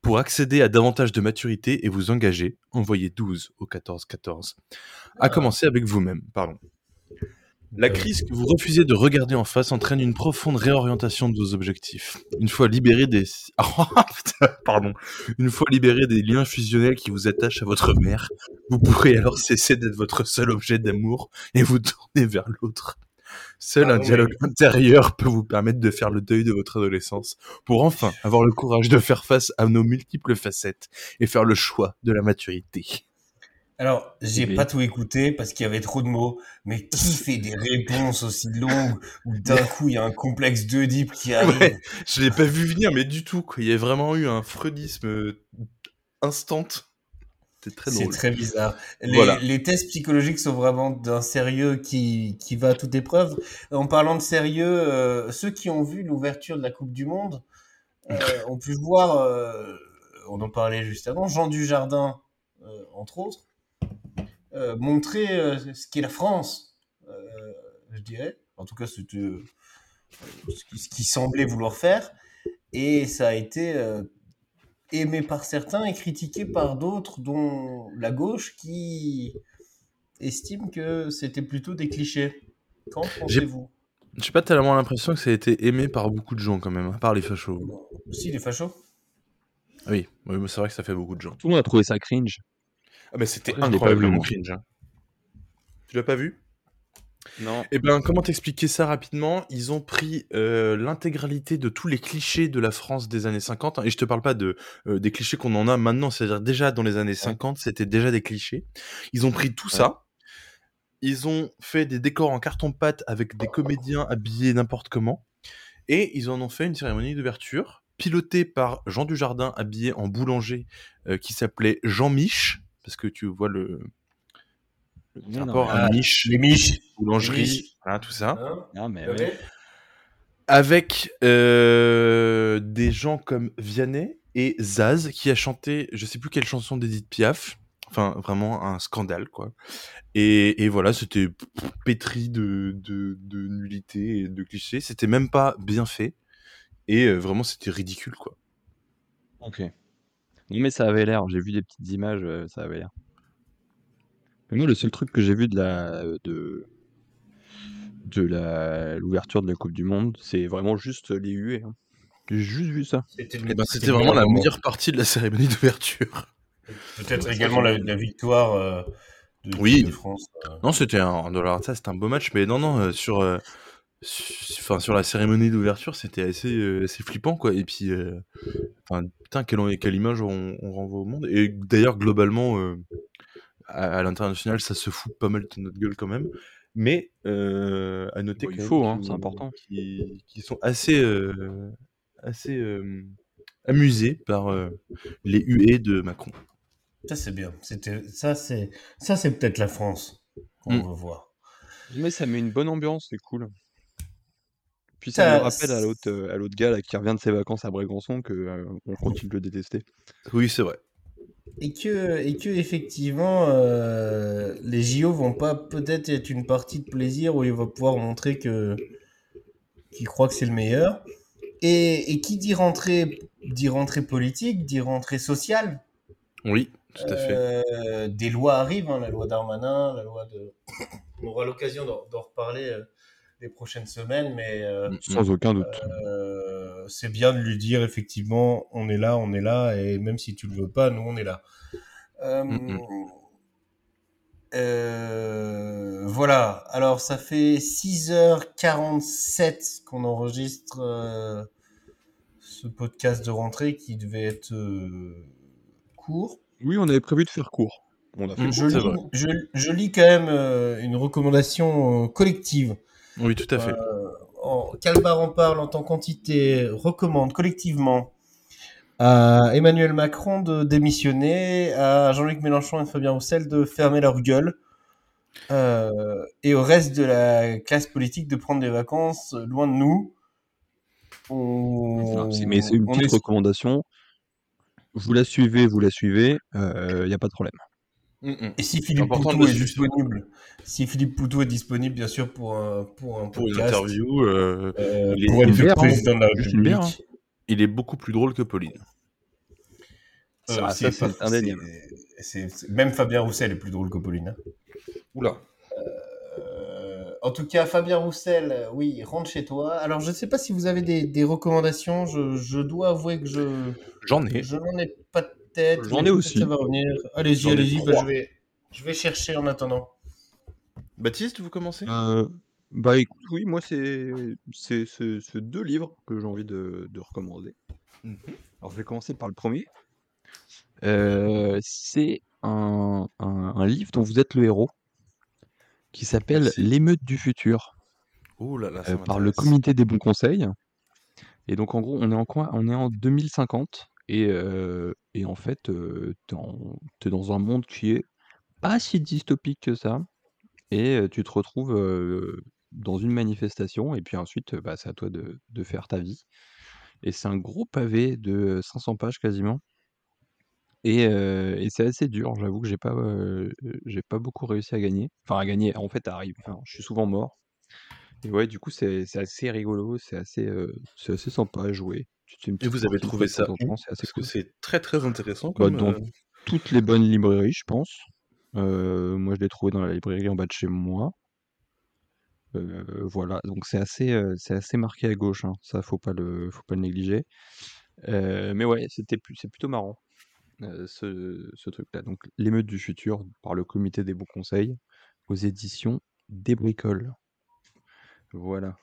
Pour accéder à davantage de maturité et vous engager, envoyez 12 au 14-14. À commencer avec vous-même, pardon. La crise que vous refusez de regarder en face entraîne une profonde réorientation de vos objectifs. Une fois libéré des... Putain, pardon. Une fois libéré des liens fusionnels qui vous attachent à votre mère, vous pourrez alors cesser d'être votre seul objet d'amour et vous tourner vers l'autre. Seul Ah un oui. dialogue intérieur peut vous permettre de faire le deuil de votre adolescence pour enfin avoir le courage de faire face à nos multiples facettes et faire le choix de la maturité. Alors, j'ai pas tout écouté parce qu'il y avait trop de mots, mais qui fait des réponses aussi longues où d'un coup il y a un complexe d'Oedipe qui arrive? Ouais. Je l'ai pas vu venir, mais du tout. Quoi. Il y a vraiment eu un freudisme euh, instant. C'est très C'est drôle. très bizarre. Les, Voilà. les tests psychologiques sont vraiment d'un sérieux qui, qui va à toute épreuve. En parlant de sérieux, euh, ceux qui ont vu l'ouverture de la Coupe du Monde euh, ont pu voir, euh, on en parlait juste avant, Jean Dujardin, euh, entre autres, montrer euh, ce qu'est la France, euh, je dirais. En tout cas, c'était euh, ce qui- ce qu'il semblait vouloir faire. Et ça a été euh, aimé par certains et critiqué par d'autres, dont la gauche, qui estime que c'était plutôt des clichés. Qu'en pensez-vous? J'ai pas tellement l'impression que ça a été aimé par beaucoup de gens quand même, à part les fachos. Si, les fachos? Oui, oui mais c'est vrai que ça fait beaucoup de gens. Tout le monde a trouvé ça cringe. Ah mais c'était incroyablement cringe. hein. Tu l'as pas vu? Non. Eh ben, comment t'expliquer ça rapidement? Ils ont pris euh, l'intégralité de tous les clichés de la France des années 50, hein, et je te parle pas de euh, des clichés qu'on en a maintenant, c'est-à-dire déjà dans les années 50, c'était déjà des clichés. Ils ont pris tout ça, ils ont fait des décors en carton-pâte avec des comédiens habillés n'importe comment, et ils en ont fait une cérémonie d'ouverture pilotée par Jean Dujardin habillé en boulanger euh, qui s'appelait Jean Mich, parce que tu vois le, le Non, non, rapport à Mich, Les miches. boulangerie, Les miches. voilà, tout ça Hein Non, mais Vous ouais. savez avec euh, des gens comme Vianney et Zaz qui a chanté, je sais plus quelle chanson d'Edith Piaf, enfin vraiment un scandale quoi. Et, et voilà, c'était pétri de, de, de nullité et de clichés, c'était même pas bien fait et euh, vraiment c'était ridicule quoi. Ok. Non, mais ça avait l'air. J'ai vu des petites images, euh, ça avait l'air. Mais moi, le seul truc que j'ai vu de la de de la l'ouverture de la Coupe du Monde, c'est vraiment juste les huées. hein. J'ai juste vu ça. C'était Et ben, c'était vraiment la meilleure partie de la cérémonie d'ouverture. Peut-être également la, la victoire euh, de, Oui. de France. euh. Non, c'était un, ça, c'était un beau match, mais non, non, euh, sur, euh, su- enfin, sur la cérémonie d'ouverture, c'était assez, euh, assez flippant, quoi. Et puis, euh, enfin, putain, quelle, quelle image on, on renvoie au monde. Et d'ailleurs, globalement, euh, à, à l'international, ça se fout pas mal de notre gueule quand même. Mais euh, à noter Bon, il quand même faut, hein, c'est important. Qui, qui sont assez, euh, assez euh, amusés par euh, les huées de Macron. Ça, c'est bien. C'était, ça, c'est, ça, c'est peut-être la France qu'on Mm. veut voir. Mais ça met une bonne ambiance, c'est cool. Puis ça, Ça- me rappelle à l'autre euh, à l'autre gars là, qui revient de ses vacances à Brégançon que euh, on continue de le détester. Oui, c'est vrai. Et que, et que effectivement, euh, les JO vont pas peut-être être une partie de plaisir où il va pouvoir montrer que qu'il croit que c'est le meilleur. Et, et qui dit rentrée, dit rentrée politique, dit rentrée sociale. Oui, tout à fait. Euh, des lois arrivent, hein, la loi Darmanin, la loi de. On aura l'occasion d'en d'en reparler les prochaines semaines, mais euh, Mm, Sans aucun doute. euh, c'est bien de lui dire effectivement, on est là, on est là, et même si tu le veux pas, nous on est là. Euh, Mm, euh, voilà. Alors ça fait 6h47 qu'on enregistre ce podcast de rentrée qui devait être court. Oui, on avait prévu de faire court. On a fait Mm. Je lis, je, je lis quand même une recommandation collective. Oui, tout à fait. Euh, en, Calbar en parle en tant qu'entité recommande collectivement à Emmanuel Macron de démissionner, à Jean-Luc Mélenchon et Fabien Roussel de fermer leur gueule, euh, et au reste de la classe politique de prendre des vacances loin de nous. On- mais c'est une petite est- recommandation. Vous la suivez, vous la suivez, il n'y a pas de problème. Mm, mm. Et si Philippe Poutou est disponible, si Philippe Poutou est disponible, bien sûr, pour un, pour un Pour une podcast, interview, euh, euh, il est- pour une être hein. président de la une République. il est beaucoup plus drôle que Pauline. Euh, c'est Même Fabien Roussel est plus drôle que Pauline. hein. Oula. Euh, en tout cas, Fabien Roussel, euh, oui, rentre chez toi. Alors, je ne sais pas si vous avez des, des recommandations. Je, je dois avouer que je, J'en ai. je n'en ai pas de tête. J'en ai peut-être aussi. Ça va revenir. Allez-y, allez-y. bah, je, vais, je vais chercher en attendant. Baptiste, vous commencez? Euh, bah écoute, oui, moi c'est c'est deux livres que j'ai envie de, de recommander. Mhm. Alors je vais commencer par le premier. Euh, c'est un, un, un livre dont vous êtes le héros qui s'appelle. L'émeute du futur là là, ça euh, par le comité des bons conseils. Et donc en gros, on est en quoi? On est en 2050 et, euh, et en fait, en- t'es dans un monde qui est pas si dystopique que ça. Et tu te retrouves dans une manifestation et puis ensuite, bah, c'est à toi de, faire ta vie. Et c'est un gros pavé de 500 pages quasiment. Et, c'est assez dur, j'avoue que j'ai pas, pas beaucoup réussi à gagner. Enfin, à gagner, en fait, à arriver. Je suis souvent mort. Et ouais, du coup, c'est assez rigolo, c'est assez, c'est assez sympa à jouer. Et vous avez trouvé ça où Parce que c'est très très intéressant Bah, comme. dans euh, toutes les bonnes librairies, je pense. Euh, moi, je l'ai trouvé dans la librairie en bas de chez moi. Euh, voilà, donc c'est assez, c'est assez marqué à gauche, hein. Ça, faut pas le, faut pas le négliger. Mais ouais, c'était c'est plutôt marrant, ce, ce truc-là. Donc, L'émeute du futur par le comité des bons conseils aux éditions Des Bricoles. Voilà.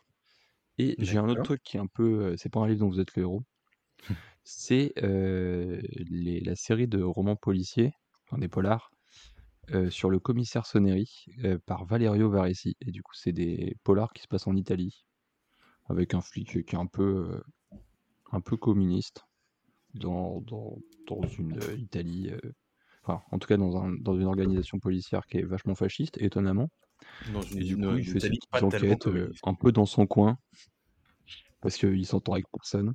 Et j'ai un autre D'accord. truc qui est un peu, euh, c'est pas un livre dont vous êtes le héros, c'est euh, les- la série de romans policiers, enfin des polars, euh, sur le commissaire Soneri euh, par Valerio Varesi. Et du coup, c'est des polars qui se passent en Italie, avec un flic qui est un peu, euh, un peu communiste dans, dans, dans une euh, Italie, euh, enfin, en tout cas dans, un, dans une organisation policière qui est vachement fasciste, étonnamment. Dans Et du une- coup, il fait ses petites enquêtes euh, un peu dans son coin, parce qu'il s'entend avec personne.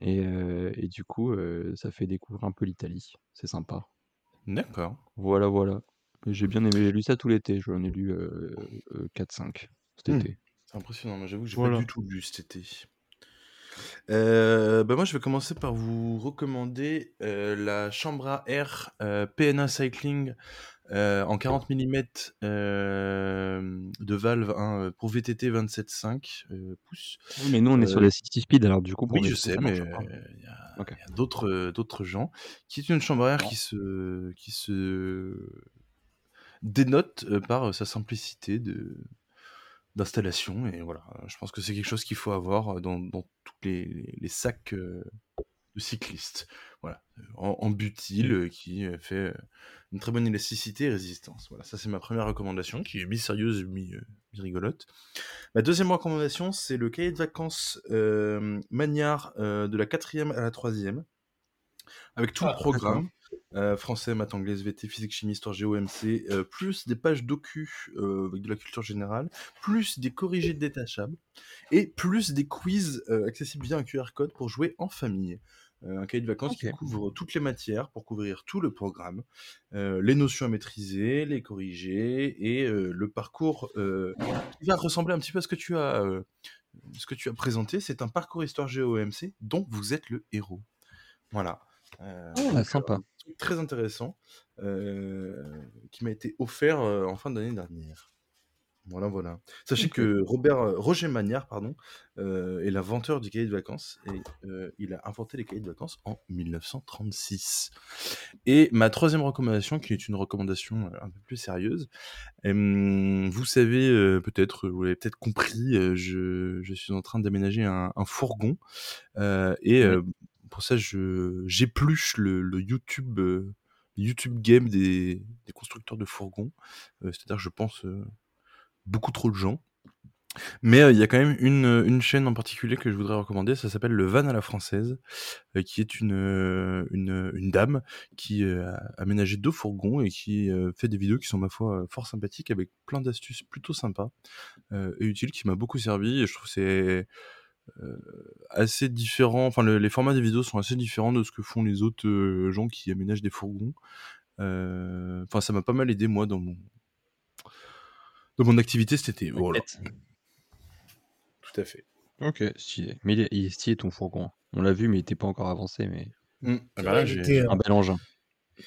Et, euh, et du coup, euh, ça fait découvrir un peu l'Italie. C'est sympa. D'accord. Voilà, voilà. J'ai bien aimé, j'ai lu ça tout l'été. J'en ai lu euh, euh, 4-5 cet Hmm. été. C'est impressionnant. J'avoue que j'ai Voilà. pas du tout lu cet été. Euh, bah moi, je vais commencer par vous recommander euh, la chambre à air euh, PNA Cycling euh, en 40 mm de valve hein, pour VTT 27.5 euh, pouces. Oui, mais nous, on est sur Euh, la City Speed, alors du coup, pour Oui, je sais, mais euh, il y a, d'autres euh, d'autres gens qui est une chambre à air qui se qui se dénote euh, par sa simplicité de d'installation. Et voilà je pense que c'est quelque chose qu'il faut avoir euh, dans, dans tous les, les- les sacs euh, de cyclistes voilà en, en butyl euh, qui euh, fait euh, une très bonne élasticité et résistance. Voilà ça c'est ma première recommandation qui est mi-sérieuse mi, mi-rigolote. Ma deuxième recommandation c'est le cahier de vacances euh, Magnard euh, de la quatrième à la troisième avec tout Ah, le programme euh, français, maths, anglais, VT, physique, chimie, histoire, géo, MC, euh, plus des pages docu euh, avec de la culture générale, plus des corrigés détachables, et plus des quiz accessibles via un QR code pour jouer en famille. Euh, un cahier de vacances qui couvre toutes les matières pour couvrir tout le programme, euh, les notions à maîtriser, les corriger, et euh, le parcours qui va ressembler un petit peu à ce que tu as, ce que tu as présenté. C'est un parcours histoire géo MC dont vous êtes le héros. Voilà. Euh, donc, sympa. très intéressant euh, qui m'a été offert en fin d'année dernière. Voilà, voilà. Sachez que Robert, euh, Roger Magnard pardon, euh, est l'inventeur du cahier de vacances et euh, il a inventé les cahiers de vacances en 1936. Et ma troisième recommandation, qui est une recommandation un peu plus sérieuse, euh, vous savez peut-être, vous l'avez peut-être compris, je, je suis en train d'aménager un, un fourgon et Oui. pour ça j'épluche le, le YouTube YouTube game des, des constructeurs de fourgons. Euh, C'est-à-dire, je pense euh, beaucoup trop de gens. Mais euh, il y a quand même une, euh, une chaîne en particulier que je voudrais recommander, ça s'appelle Le Van à la française, euh, qui est une, une, dame qui a aménagé deux fourgons et qui fait des vidéos qui sont, ma foi, fort sympathiques, avec plein d'astuces plutôt sympas et utiles, qui m'a beaucoup servi. Je trouve c'est assez différent, enfin le- les formats des vidéos sont assez différents de ce que font les autres gens qui aménagent des fourgons. Enfin, ça m'a pas mal aidé, moi, dans mon, dans mon activité cet été. Voilà. Tout à fait. Ok, stylé. Mais il est, il est stylé ton fourgon. On l'a vu, mais il était pas encore avancé, mais Mm. Ah bah là, j'ai euh, un bel engin.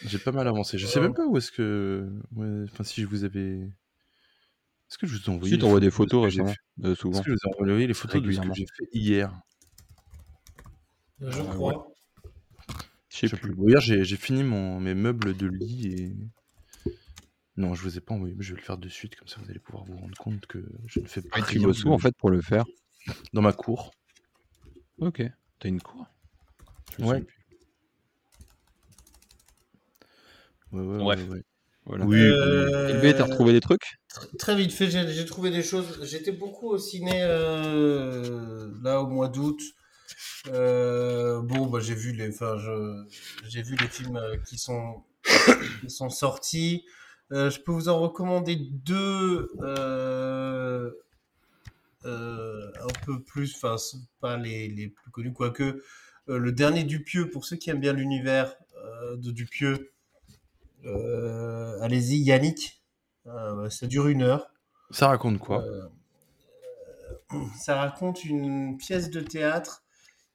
j'ai pas mal avancé. Je sais même pas où est-ce que. ouais, Enfin, si je vous avais. Est-ce que je vous ai envoyé Si, les t'envoies des de photos récemment, euh, Est-ce souvent. que je vous ai envoyé les photos de ce que j'ai fait hier? Je Euh, crois. Je sais Je sais plus. plus. Bon, Hier, j'ai j'ai fini mon, mes meubles de lit et. Non, je vous ai pas envoyé, mais je vais le faire de suite, comme ça vous allez pouvoir vous rendre compte que je ne fais pas Ah, tu rien bosses où de- en fait pour le faire dans ma cour. Ok. T'as une cour? Je me Ouais. souviens plus. Ouais, ouais, Bref. ouais, ouais. Voilà. Oui, Euh, Élevé, t'as retrouvé des trucs? tr- Très vite fait, j'ai j'ai trouvé des choses. J'étais beaucoup au ciné euh, là au mois d'août. Euh, bon, bah, j'ai vu les, enfin, je, j'ai vu les films euh, qui sont qui sont sortis. Euh, je peux vous en recommander deux euh, euh, un peu plus, enfin, pas les, les plus connus, quoique le dernier Dupieux, pour ceux qui aiment bien l'univers de Dupieux, allez-y, Yannick. Ça dure une heure. Ça raconte quoi? Ça raconte une pièce de théâtre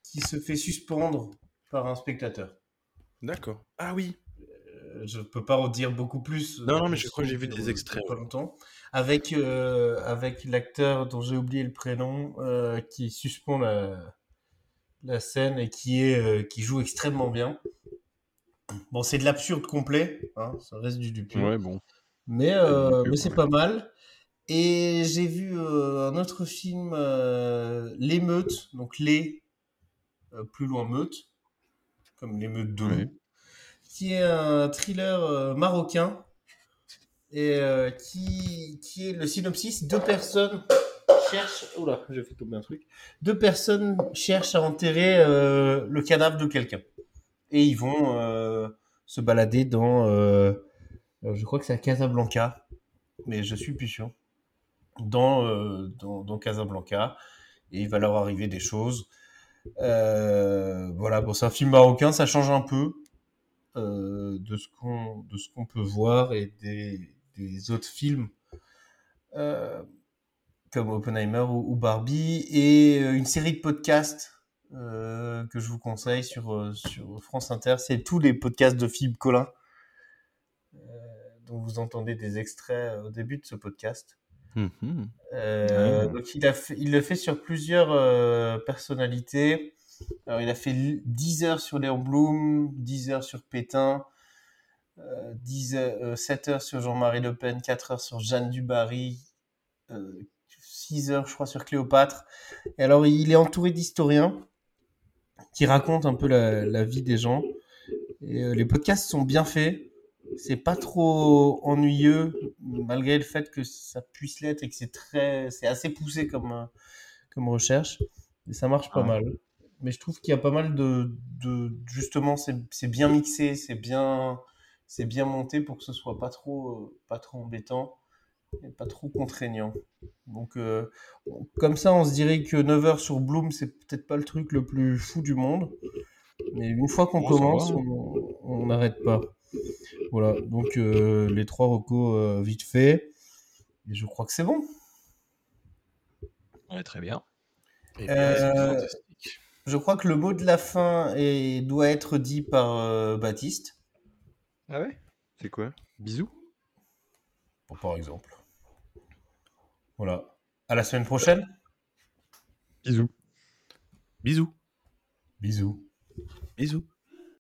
qui se fait suspendre par un spectateur. D'accord. Ah oui. Je peux pas en dire beaucoup plus. Non, non, mais euh, je crois que j'ai vu des extraits, Pas longtemps. Avec, euh, avec l'acteur dont j'ai oublié le prénom, euh, qui suspend la, la scène et qui, est, euh, qui joue extrêmement bien. Bon, c'est de l'absurde complet, hein, ça reste du Dupieux. Ouais, bon. Mais, mais c'est pas mal. Et j'ai vu un autre film, L'émeute, donc les, plus loin meute, comme l'émeute de Ouais. Qui est un thriller euh, marocain et euh, qui, qui est le synopsis. Deux personnes cherchent. Oula, j'ai fait tomber un truc. Deux personnes cherchent à enterrer euh, le cadavre de quelqu'un. Et ils vont se balader dans. je crois que c'est à Casablanca, mais je suis plus sûr. Dans, dans, Casablanca. Et il va leur arriver des choses. Voilà, bon, c'est un film marocain, ça change un peu euh, de ce qu'on de ce qu'on peut voir et des, des autres films euh, comme Oppenheimer ou, ou Barbie et euh, une série de podcasts euh, que je vous conseille sur sur France Inter, c'est tous les podcasts de Philippe Collin dont vous entendez des extraits au début de ce podcast. Ouais. Donc il, a fait- il le fait sur plusieurs personnalités. Alors il a fait l- 10 heures sur Léon Blum, 10 heures sur Pétain, euh, 10 heures, euh, 7 heures sur Jean-Marie Le Pen, 4 heures sur Jeanne Dubarry, euh, 6 heures je crois sur Cléopâtre. Et alors il est entouré d'historiens qui racontent un peu la, la vie des gens. Et euh, les podcasts sont bien faits. C'est pas trop ennuyeux, malgré le fait que ça puisse l'être et que c'est très, c'est assez poussé comme, euh, comme recherche. Et ça marche pas Ouais. mal. Mais je trouve qu'il y a pas mal de, de justement, c'est bien mixé, c'est bien, c'est bien monté pour que ce soit pas trop, euh, pas trop embêtant et pas trop contraignant. Donc, euh, comme ça, on se dirait que 9 heures sur Bloom, c'est peut-être pas le truc le plus fou du monde. Mais une fois qu'on commence, on n'arrête pas. Voilà, donc euh, les trois recos euh, vite fait. Et je crois que c'est bon. Ouais, très bien. Eh bien. Je crois que le mot de la fin est- doit être dit par euh, Baptiste, Ah ouais? C'est quoi? Bisous? Bon, par exemple. Voilà. À la semaine prochaine. Bisous. Bisous. Bisous. Bisous.